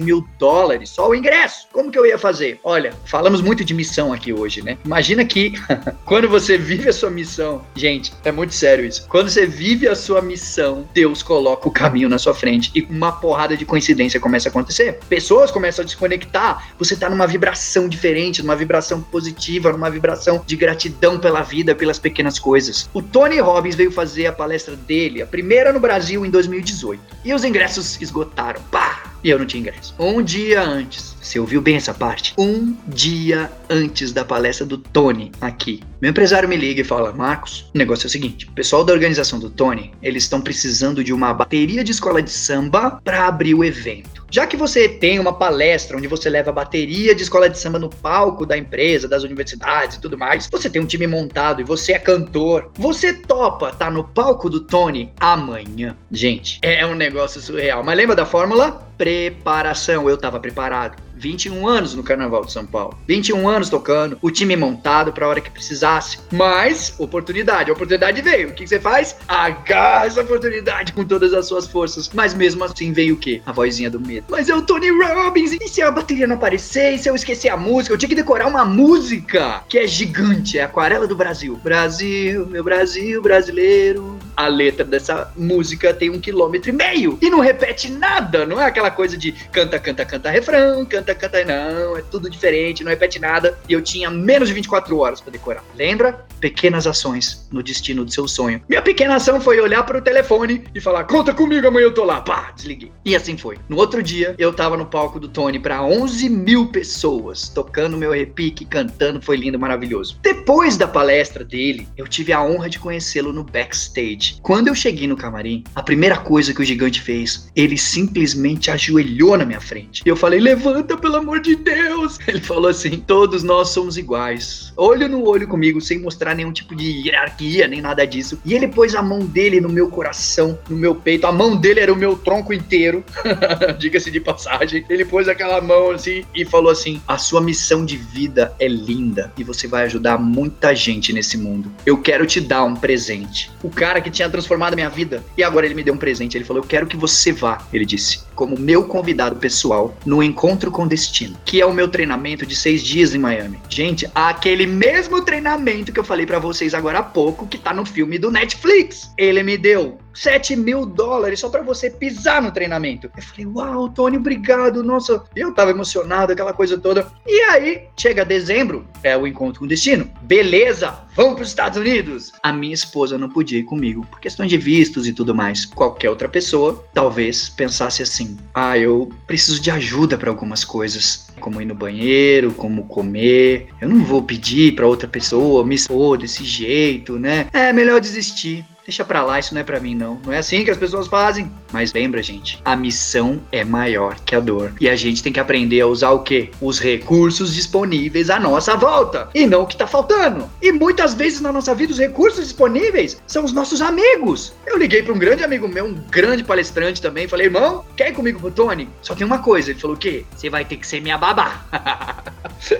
mil dólares, só o ingresso. Como que eu ia fazer? Olha, falamos muito de missão aqui hoje, né? Imagina que quando você vive a sua missão, gente, é muito sério isso. Quando você vive a sua missão, Deus coloca o caminho na sua frente e uma porrada de coincidência começa a acontecer. Pessoas começam a desconectar, você tá numa vibração diferente, numa vibração positiva, numa vibração de gratidão pela vida, pelas pequenas coisas. O Tony Robbins veio fazer a palestra dele, a primeira no Brasil em 2018. E os ingressos esgotaram. Pá! E eu não tinha ingresso. Um dia antes. Você ouviu bem essa parte? Um dia antes da palestra do Tony aqui. Meu empresário me liga e fala: Marcos, o negócio é o seguinte: o pessoal da organização do Tony, eles estão precisando de uma bateria de escola de samba para abrir o evento. Já que você tem uma palestra onde você leva a bateria de escola de samba no palco da empresa, das universidades e tudo mais, você tem um time montado e você é cantor, você topa tá no palco do Tony amanhã. Gente, é um negócio surreal. Mas lembra da fórmula? Preparação. Eu tava preparado. 21 anos no Carnaval de São Paulo. 21 anos tocando, o time montado para a hora que precisasse. Mas, oportunidade, a oportunidade veio. O que, que você faz? Agarra essa oportunidade com todas as suas forças. Mas mesmo assim veio o quê? A vozinha do medo. Mas é o Tony Robbins. E se a bateria não aparecer? E se eu esquecer a música? Eu tinha que decorar uma música que é gigante. É Aquarela do Brasil. Brasil, meu Brasil brasileiro. A letra dessa música tem um quilômetro e meio. E não repete nada. Não é aquela coisa de canta, canta, canta refrão, canta, canta. Não, é tudo diferente, não repete nada. E eu tinha menos de 24 horas para decorar. Lembra? Pequenas ações no destino do seu sonho. Minha pequena ação foi olhar para o telefone e falar: Conta comigo, amanhã eu tô lá. Pá, desliguei. E assim foi. No outro dia, eu tava no palco do Tony para 11 mil pessoas, tocando meu repique, cantando. Foi lindo, maravilhoso. Depois da palestra dele, eu tive a honra de conhecê-lo no backstage. Quando eu cheguei no camarim, a primeira coisa que o gigante fez, ele simplesmente ajoelhou na minha frente. E eu falei: Levanta, pelo amor de Deus! Ele falou assim: Todos nós somos iguais. Olho no olho comigo, sem mostrar nenhum tipo de hierarquia, nem nada disso. E ele pôs a mão dele no meu coração, no meu peito. A mão dele era o meu tronco inteiro. Diga-se de passagem. Ele pôs aquela mão assim e falou assim: A sua missão de vida é linda e você vai ajudar muita gente nesse mundo. Eu quero te dar um presente. O cara que tinha transformado a minha vida e agora ele me deu um presente. Ele falou: Eu quero que você vá, ele disse, como meu convidado pessoal no Encontro com Destino, que é o meu treinamento de seis dias em Miami. Gente, aquele mesmo treinamento que eu falei para vocês agora há pouco, que tá no filme do Netflix. Ele me deu 7 mil dólares só para você pisar no treinamento. Eu falei, uau, Tony, obrigado. Nossa, eu tava emocionado, aquela coisa toda. E aí, chega dezembro, é o encontro com o destino. Beleza, vamos para os Estados Unidos. A minha esposa não podia ir comigo por questões de vistos e tudo mais. Qualquer outra pessoa talvez pensasse assim: ah, eu preciso de ajuda para algumas coisas, como ir no banheiro, como comer. Eu não vou pedir para outra pessoa me expor desse jeito, né? É melhor desistir deixa pra lá, isso não é pra mim, não. Não é assim que as pessoas fazem. Mas lembra, gente, a missão é maior que a dor. E a gente tem que aprender a usar o quê? Os recursos disponíveis à nossa volta. E não o que tá faltando. E muitas vezes na nossa vida, os recursos disponíveis são os nossos amigos. Eu liguei pra um grande amigo meu, um grande palestrante também. Falei, irmão, quer ir comigo pro Tony? Só tem uma coisa. Ele falou, o quê? Você vai ter que ser minha babá.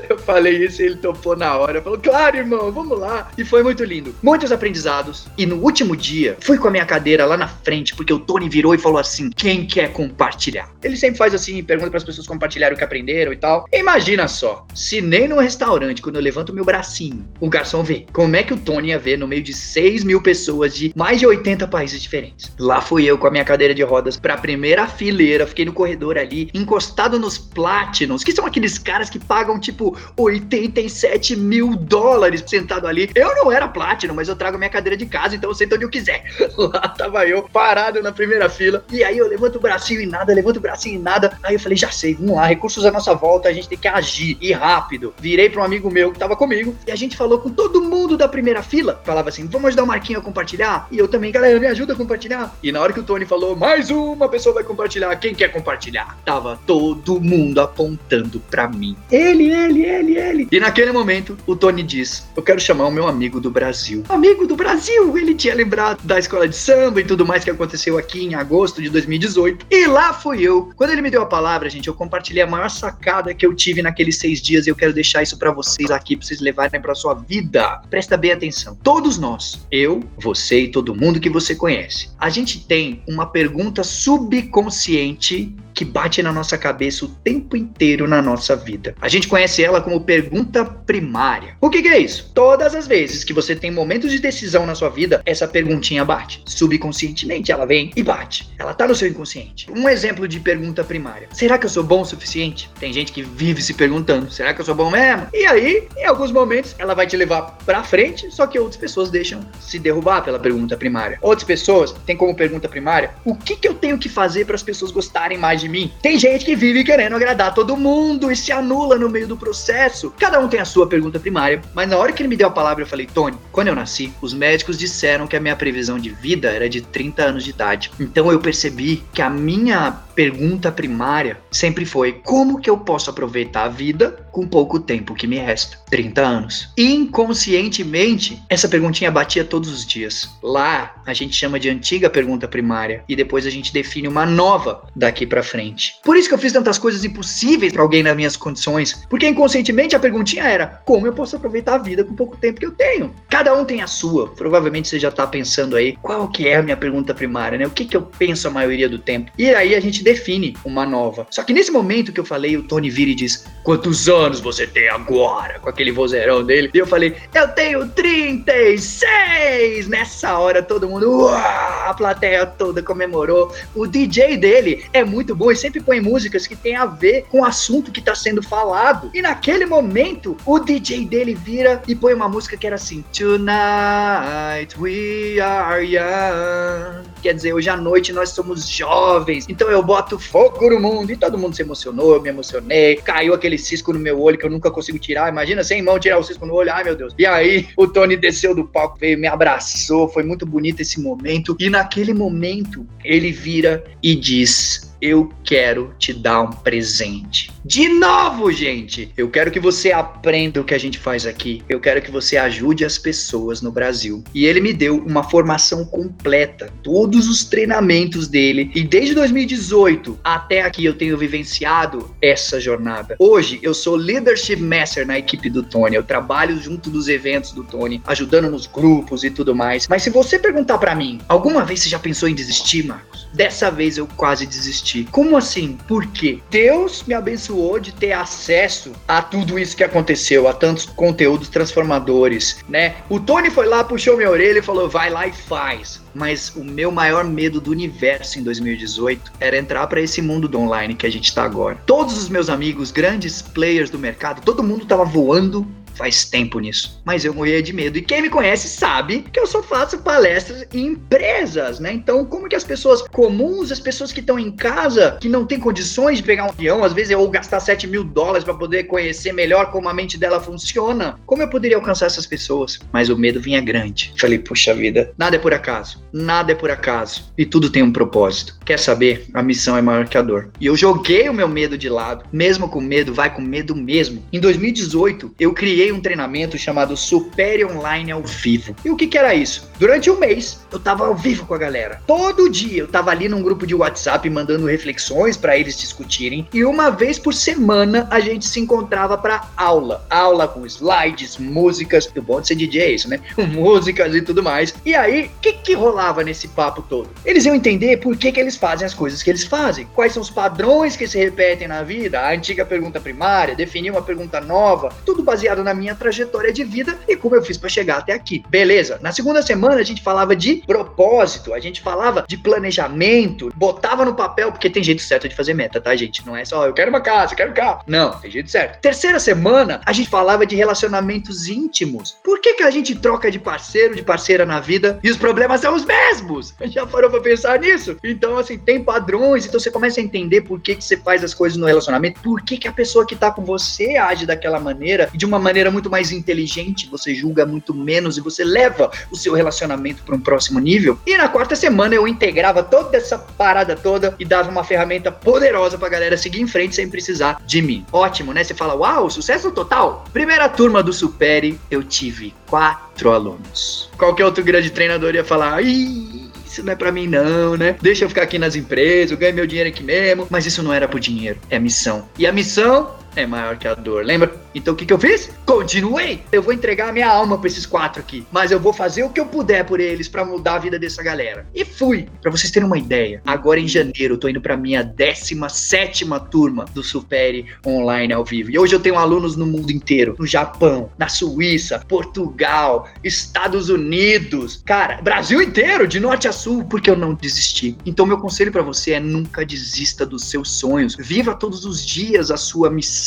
Eu falei isso e ele topou na hora. Falou, claro, irmão, vamos lá. E foi muito lindo. Muitos aprendizados. E no último dia, fui com a minha cadeira lá na frente, porque o Tony virou e falou assim: quem quer compartilhar? Ele sempre faz assim, pergunta para as pessoas compartilharem o que aprenderam e tal. Imagina só, se nem no restaurante, quando eu levanto meu bracinho, o garçom vê como é que o Tony ia ver no meio de 6 mil pessoas de mais de 80 países diferentes. Lá fui eu com a minha cadeira de rodas pra primeira fileira, fiquei no corredor ali, encostado nos Platinums, que são aqueles caras que pagam tipo 87 mil dólares sentado ali. Eu não era Platinum, mas eu trago minha cadeira de casa, então eu sento onde eu quiser. Lá tava eu, parado na primeira fila. E aí eu levanto o bracinho e nada, levanto o bracinho e nada. Aí eu falei, já sei, vamos lá, recursos à nossa volta, a gente tem que agir e rápido. Virei para um amigo meu que tava comigo e a gente falou com todo mundo da primeira fila. Falava assim, vamos ajudar o Marquinho a compartilhar? E eu também, galera, me ajuda a compartilhar. E na hora que o Tony falou, mais uma pessoa vai compartilhar, quem quer compartilhar? Tava todo mundo apontando para mim. Ele, ele, ele, ele. E naquele momento, o Tony diz, eu quero chamar o meu amigo do Brasil. Amigo do Brasil! Ele tinha lembrado da escola de samba e tudo mais que aconteceu aqui em agosto de 2018. E lá fui eu. Quando ele me deu a palavra, gente, eu compartilhei a maior sacada que eu tive naqueles seis dias e eu quero deixar isso para vocês aqui, pra vocês levarem pra sua vida. Presta bem atenção. Todos nós, eu, você e todo mundo que você conhece, a gente tem uma pergunta subconsciente que bate na nossa cabeça o tempo inteiro na nossa vida. A gente conhece ela como pergunta primária. O que, que, é isso? Todas as vezes que você tem momentos de decisão na sua vida, essa perguntinha bate. Subconscientemente ela vem e bate. Ela tá no seu inconsciente. Um exemplo de pergunta primária. Será que eu sou bom o suficiente? Tem gente que vive se perguntando: será que eu sou bom mesmo? E aí, em alguns momentos, ela vai te levar pra frente, só que outras pessoas deixam se derrubar pela pergunta primária. Outras pessoas têm como pergunta primária: o que, que eu tenho que fazer para as pessoas gostarem mais de mim. Tem gente que vive querendo agradar todo mundo e se anula no meio do processo. Cada um tem a sua pergunta primária, mas na hora que ele me deu a palavra, eu falei: Tony, quando eu nasci, os médicos disseram que a minha previsão de vida era de 30 anos de idade. Então eu percebi que a minha pergunta primária sempre foi: como que eu posso aproveitar a vida com pouco tempo que me resta? 30 anos. Inconscientemente, essa perguntinha batia todos os dias. Lá, a gente chama de antiga pergunta primária e depois a gente define uma nova daqui para frente. Por isso que eu fiz tantas coisas impossíveis para alguém nas minhas condições, porque inconscientemente a perguntinha era: como eu posso aproveitar a vida com pouco tempo que eu tenho? Cada um tem a sua. Provavelmente você já tá pensando aí, qual que é a minha pergunta primária, né? O que que eu penso a maioria do tempo? E aí a gente define uma nova. Só que nesse momento que eu falei, o Tony vira e diz: Quantos anos você tem agora? Com aquele vozeirão dele. E eu falei: Eu tenho 36! Nessa hora todo mundo, a plateia toda comemorou. O DJ dele é muito bom e sempre põe músicas que tem a ver com o assunto que tá sendo falado. E naquele momento, o DJ dele vira e põe uma música que era assim: Tonight we are young. Quer dizer, hoje à noite nós somos jovens. Então eu boto boto fogo no mundo. E todo mundo se emocionou, eu me emocionei. Caiu aquele cisco no meu olho que eu nunca consigo tirar. Imagina sem mão tirar o cisco no olho. Ai, meu Deus. E aí, o Tony desceu do palco, veio, me abraçou. Foi muito bonito esse momento. E naquele momento, ele vira e diz: Eu quero te dar um presente. De novo, gente! Eu quero que você aprenda o que a gente faz aqui. Eu quero que você ajude as pessoas no Brasil. E ele me deu uma formação completa, todos os treinamentos dele. E desde 2018 até aqui eu tenho vivenciado essa jornada. Hoje eu sou Leadership Master na equipe do Tony. Eu trabalho junto dos eventos do Tony, ajudando nos grupos e tudo mais. Mas se você perguntar para mim, alguma vez você já pensou em desistir, Marcos? Dessa vez eu quase desisti. Como assim? Por quê? Deus me abençoou abençoou de ter acesso a tudo isso que aconteceu, a tantos conteúdos transformadores, né? O Tony foi lá, puxou minha orelha e falou: vai lá e faz. Mas o meu maior medo do universo em 2018 era entrar para esse mundo do online que a gente está agora. Todos os meus amigos, grandes players do mercado, todo mundo estava voando faz tempo nisso. Mas eu morria de medo. E quem me conhece sabe que eu só faço palestras em empresas, né? Então, como que as pessoas comuns, as pessoas que estão em casa, que não têm condições de pegar um avião, às vezes ou gastar 7 mil dólares para poder conhecer melhor como a mente dela funciona, como eu poderia alcançar essas pessoas? Mas o medo vinha grande. Falei, puxa vida, nada é por acaso. Nada é por acaso. E tudo tem um propósito. Quer saber? A missão é maior que a dor. E eu joguei o meu medo de lado. Mesmo com medo, vai com medo mesmo. Em 2018, eu criei criei um treinamento chamado Supere Online ao Vivo. E o que, que era isso? Durante um mês, eu tava ao vivo com a galera. Todo dia eu tava ali num grupo de WhatsApp mandando reflexões para eles discutirem. E uma vez por semana a gente se encontrava para aula. Aula com slides, músicas. O bom de ser DJ é isso, né? músicas e tudo mais. E aí, o que, que rolava nesse papo todo? Eles iam entender por que, que eles fazem as coisas que eles fazem. Quais são os padrões que se repetem na vida. A antiga pergunta primária, definir uma pergunta nova. Tudo baseado na minha trajetória de vida e como eu fiz para chegar até aqui. Beleza? Na segunda semana a gente falava de propósito, a gente falava de planejamento, botava no papel, porque tem jeito certo de fazer meta, tá, gente? Não é só eu quero uma casa, eu quero um carro. Não, tem jeito certo. Terceira semana a gente falava de relacionamentos íntimos. Por que, que a gente troca de parceiro, de parceira na vida e os problemas são os mesmos? Já parou pra pensar nisso? Então, assim, tem padrões, então você começa a entender por que, que você faz as coisas no relacionamento, por que, que a pessoa que tá com você age daquela maneira e de uma maneira muito mais inteligente, você julga muito menos e você leva o seu relacionamento para um próximo nível. E na quarta semana eu integrava toda essa parada toda e dava uma ferramenta poderosa pra galera seguir em frente sem precisar de mim. Ótimo, né? Você fala, uau, sucesso total. Primeira turma do Supere, eu tive quatro alunos. Qualquer outro grande treinador ia falar, ih, isso não é para mim não, né? Deixa eu ficar aqui nas empresas, eu ganho meu dinheiro aqui mesmo. Mas isso não era pro dinheiro, é missão. E a missão é maior que a dor, lembra? Então o que, que eu fiz? Continuei. Eu vou entregar a minha alma pra esses quatro aqui. Mas eu vou fazer o que eu puder por eles para mudar a vida dessa galera. E fui. Para vocês terem uma ideia, agora em janeiro eu tô indo pra minha 17 turma do Supere Online ao vivo. E hoje eu tenho alunos no mundo inteiro. No Japão, na Suíça, Portugal, Estados Unidos. Cara, Brasil inteiro, de norte a sul, porque eu não desisti. Então meu conselho para você é nunca desista dos seus sonhos. Viva todos os dias a sua missão.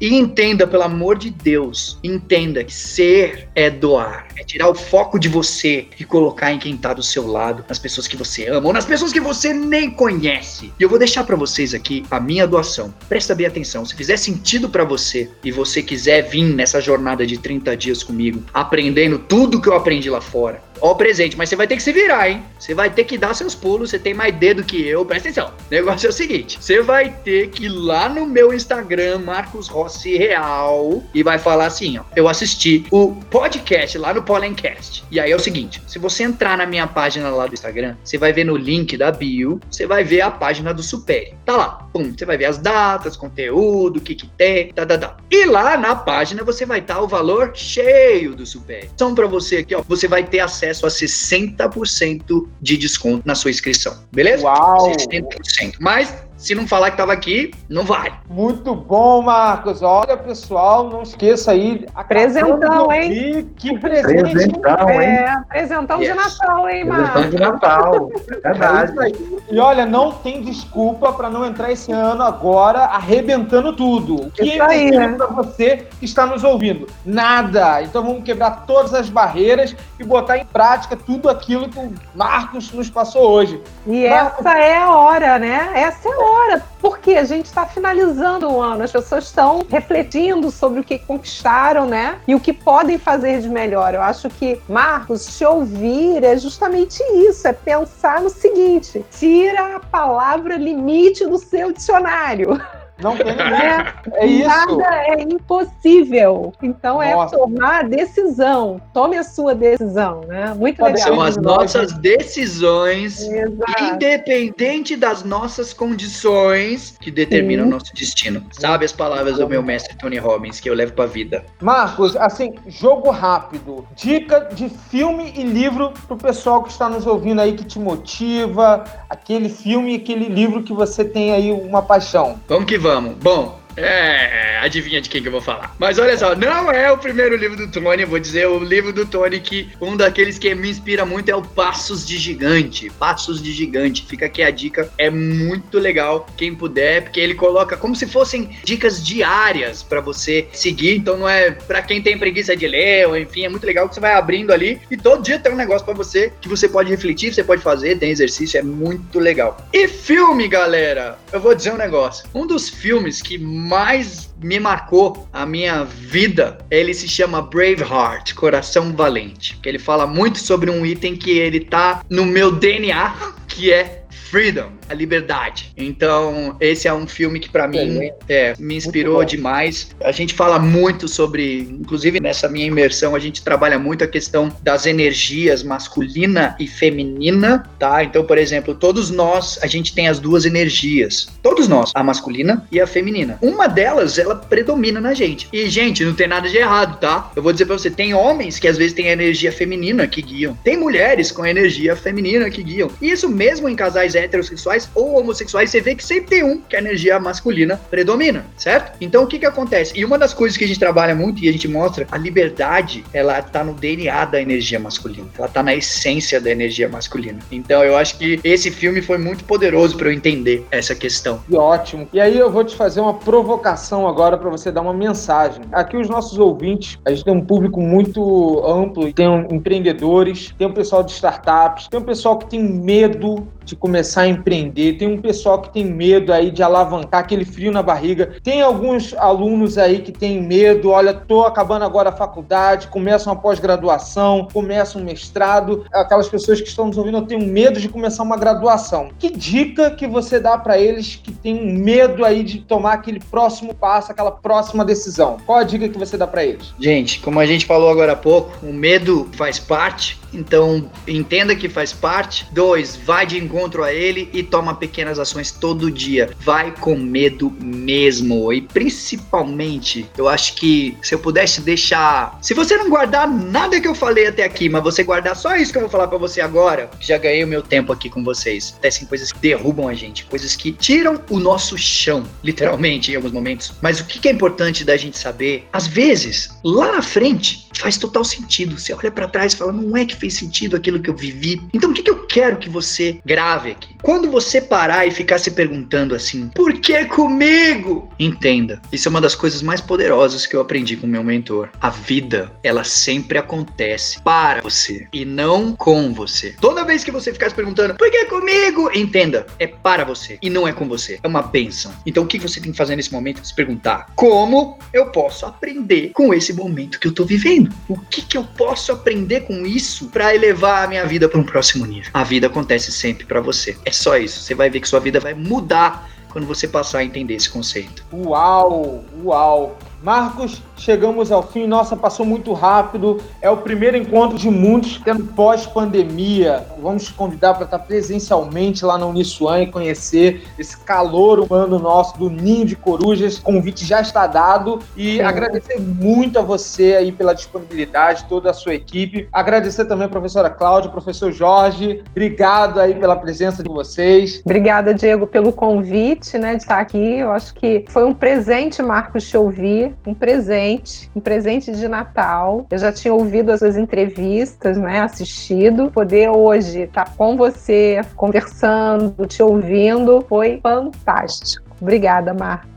E entenda pelo amor de Deus, entenda que ser é doar. É tirar o foco de você e colocar em quem tá do seu lado, nas pessoas que você ama ou nas pessoas que você nem conhece. E eu vou deixar para vocês aqui a minha doação. Presta bem atenção. Se fizer sentido para você e você quiser vir nessa jornada de 30 dias comigo, aprendendo tudo que eu aprendi lá fora, ó o presente, mas você vai ter que se virar, hein? Você vai ter que dar seus pulos, você tem mais dedo que eu, presta atenção. O negócio é o seguinte: você vai ter que ir lá no meu Instagram, Marcos Rossi Real, e vai falar assim: ó, eu assisti o podcast lá no Pollencast. E aí é o seguinte: se você entrar na minha página lá do Instagram, você vai ver no link da bio, você vai ver a página do Super. Tá lá, pum, você vai ver as datas, conteúdo, o que que tem, tá, tá, tá. E lá na página você vai estar tá o valor cheio do Super. Então, para você aqui, ó, você vai ter acesso a 60% de desconto na sua inscrição, beleza? Uau! 60%. Mas se não falar que estava aqui, não vai. Muito bom, Marcos. Olha, pessoal, não esqueça aí. Presentão, hein? Que presente. Presentão, hein? É, presentão yes. de Natal, hein, Marcos? Presentão de Natal. Verdade. É e olha, não tem desculpa para não entrar esse ano agora arrebentando tudo. O que isso é né? para você que está nos ouvindo? Nada. Então vamos quebrar todas as barreiras e botar em prática tudo aquilo que o Marcos nos passou hoje. E Marcos... essa é a hora, né? Essa é a hora agora, porque a gente está finalizando o ano, as pessoas estão refletindo sobre o que conquistaram, né? E o que podem fazer de melhor. Eu acho que, Marcos, te ouvir é justamente isso, é pensar no seguinte: tira a palavra limite do seu dicionário. Não tem é, é isso. Nada é impossível. Então é Nossa. é tomar a decisão. Tome a sua decisão, né? Muito legal. São as nossas decisões, Exato. independente das nossas condições, que determinam o nosso destino. Sabe as palavras do meu mestre Tony Robbins que eu levo pra vida. Marcos, assim, jogo rápido. Dica de filme e livro pro pessoal que está nos ouvindo aí que te motiva, aquele filme e aquele livro que você tem aí uma paixão. Vamos que vamos vamos. Bom, é, adivinha de quem que eu vou falar. Mas olha só, não é o primeiro livro do Tony, eu vou dizer o livro do Tony que um daqueles que me inspira muito é o Passos de Gigante. Passos de Gigante. Fica aqui a dica, é muito legal quem puder, porque ele coloca como se fossem dicas diárias para você seguir, então não é para quem tem preguiça de ler, ou enfim, é muito legal que você vai abrindo ali e todo dia tem um negócio para você que você pode refletir, você pode fazer, tem exercício, é muito legal. E filme, galera, eu vou dizer um negócio. Um dos filmes que mais me marcou a minha vida, ele se chama Braveheart, Coração Valente. Que ele fala muito sobre um item que ele tá no meu DNA, que é freedom a liberdade. Então, esse é um filme que para mim é, me inspirou demais. A gente fala muito sobre, inclusive nessa minha imersão, a gente trabalha muito a questão das energias masculina e feminina, tá? Então, por exemplo, todos nós, a gente tem as duas energias. Todos nós, a masculina e a feminina. Uma delas, ela predomina na gente. E, gente, não tem nada de errado, tá? Eu vou dizer pra você, tem homens que às vezes têm energia feminina que guiam. Tem mulheres com a energia feminina que guiam. E isso mesmo em casais heterossexuais heterossexuais ou homossexuais, você vê que sempre tem um que a energia masculina predomina, certo? Então o que que acontece? E uma das coisas que a gente trabalha muito e a gente mostra, a liberdade, ela tá no DNA da energia masculina. Ela tá na essência da energia masculina. Então eu acho que esse filme foi muito poderoso para eu entender essa questão. E ótimo. E aí eu vou te fazer uma provocação agora para você dar uma mensagem. Aqui os nossos ouvintes, a gente tem um público muito amplo, tem empreendedores, tem um pessoal de startups, tem um pessoal que tem medo de começar a empreender, tem um pessoal que tem medo aí de alavancar aquele frio na barriga, tem alguns alunos aí que têm medo, olha, tô acabando agora a faculdade, começam a pós-graduação, começam um mestrado, aquelas pessoas que estão nos ouvindo, eu tenho medo de começar uma graduação. Que dica que você dá para eles que têm medo aí de tomar aquele próximo passo, aquela próxima decisão? Qual a dica que você dá para eles? Gente, como a gente falou agora há pouco, o medo faz parte, então entenda que faz parte. Dois, vai de encontro a ele e toma pequenas ações todo dia. Vai com medo mesmo. E principalmente, eu acho que se eu pudesse deixar. Se você não guardar nada que eu falei até aqui, mas você guardar só isso que eu vou falar para você agora, já ganhei o meu tempo aqui com vocês. Acontecem coisas que derrubam a gente, coisas que tiram o nosso chão, literalmente, em alguns momentos. Mas o que é importante da gente saber? Às vezes, lá na frente, faz total sentido. Você olha para trás e fala, não é que fez sentido aquilo que eu vivi. Então, o que, que eu quero que você grave aqui? Quando você parar e ficar se perguntando assim, por que comigo? Entenda, isso é uma das coisas mais poderosas que eu aprendi com meu mentor. A vida, ela sempre acontece para você e não com você. Toda vez que você ficar se perguntando, por que comigo? Entenda, é para você e não é com você. É uma bênção. Então, o que você tem que fazer nesse momento? Se perguntar, como eu posso aprender com esse momento que eu tô vivendo? O que, que eu posso aprender com isso para elevar a minha vida para um próximo nível? A vida acontece sempre para você. É só isso. Você vai ver que sua vida vai mudar quando você passar a entender esse conceito. Uau, uau. Marcos, chegamos ao fim. Nossa, passou muito rápido. É o primeiro encontro de muitos tendo pós-pandemia. Vamos te convidar para estar presencialmente lá na Uniswan e conhecer esse calor humano nosso do Ninho de Corujas. O convite já está dado e Sim. agradecer muito a você aí pela disponibilidade, toda a sua equipe. Agradecer também a professora Cláudia, professor Jorge. Obrigado aí pela presença de vocês. Obrigada, Diego, pelo convite, né, de estar aqui. Eu acho que foi um presente, Marcos, te ouvir um presente, um presente de Natal. Eu já tinha ouvido as suas entrevistas, né, assistido. Poder hoje estar com você, conversando, te ouvindo, foi fantástico. Obrigada, Marcos.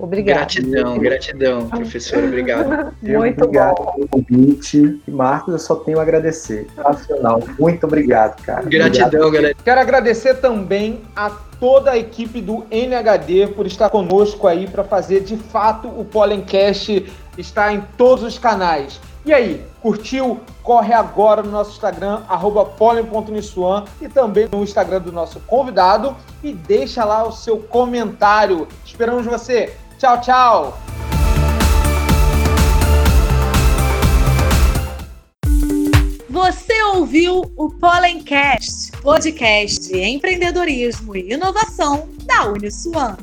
Obrigada. Gratidão, gratidão, professor. Obrigado. Muito obrigado bom. pelo convite. E Marcos, eu só tenho a agradecer. Nacional. Muito obrigado, cara. Gratidão, obrigado. galera. Quero agradecer também a toda a equipe do NHD por estar conosco aí para fazer de fato o Pollencast estar em todos os canais. E aí, curtiu? Corre agora no nosso Instagram, pollen.nissuan e também no Instagram do nosso convidado e deixa lá o seu comentário. Esperamos você. Tchau, tchau! Você ouviu o Pollencast, podcast de empreendedorismo e inovação da Uniswan.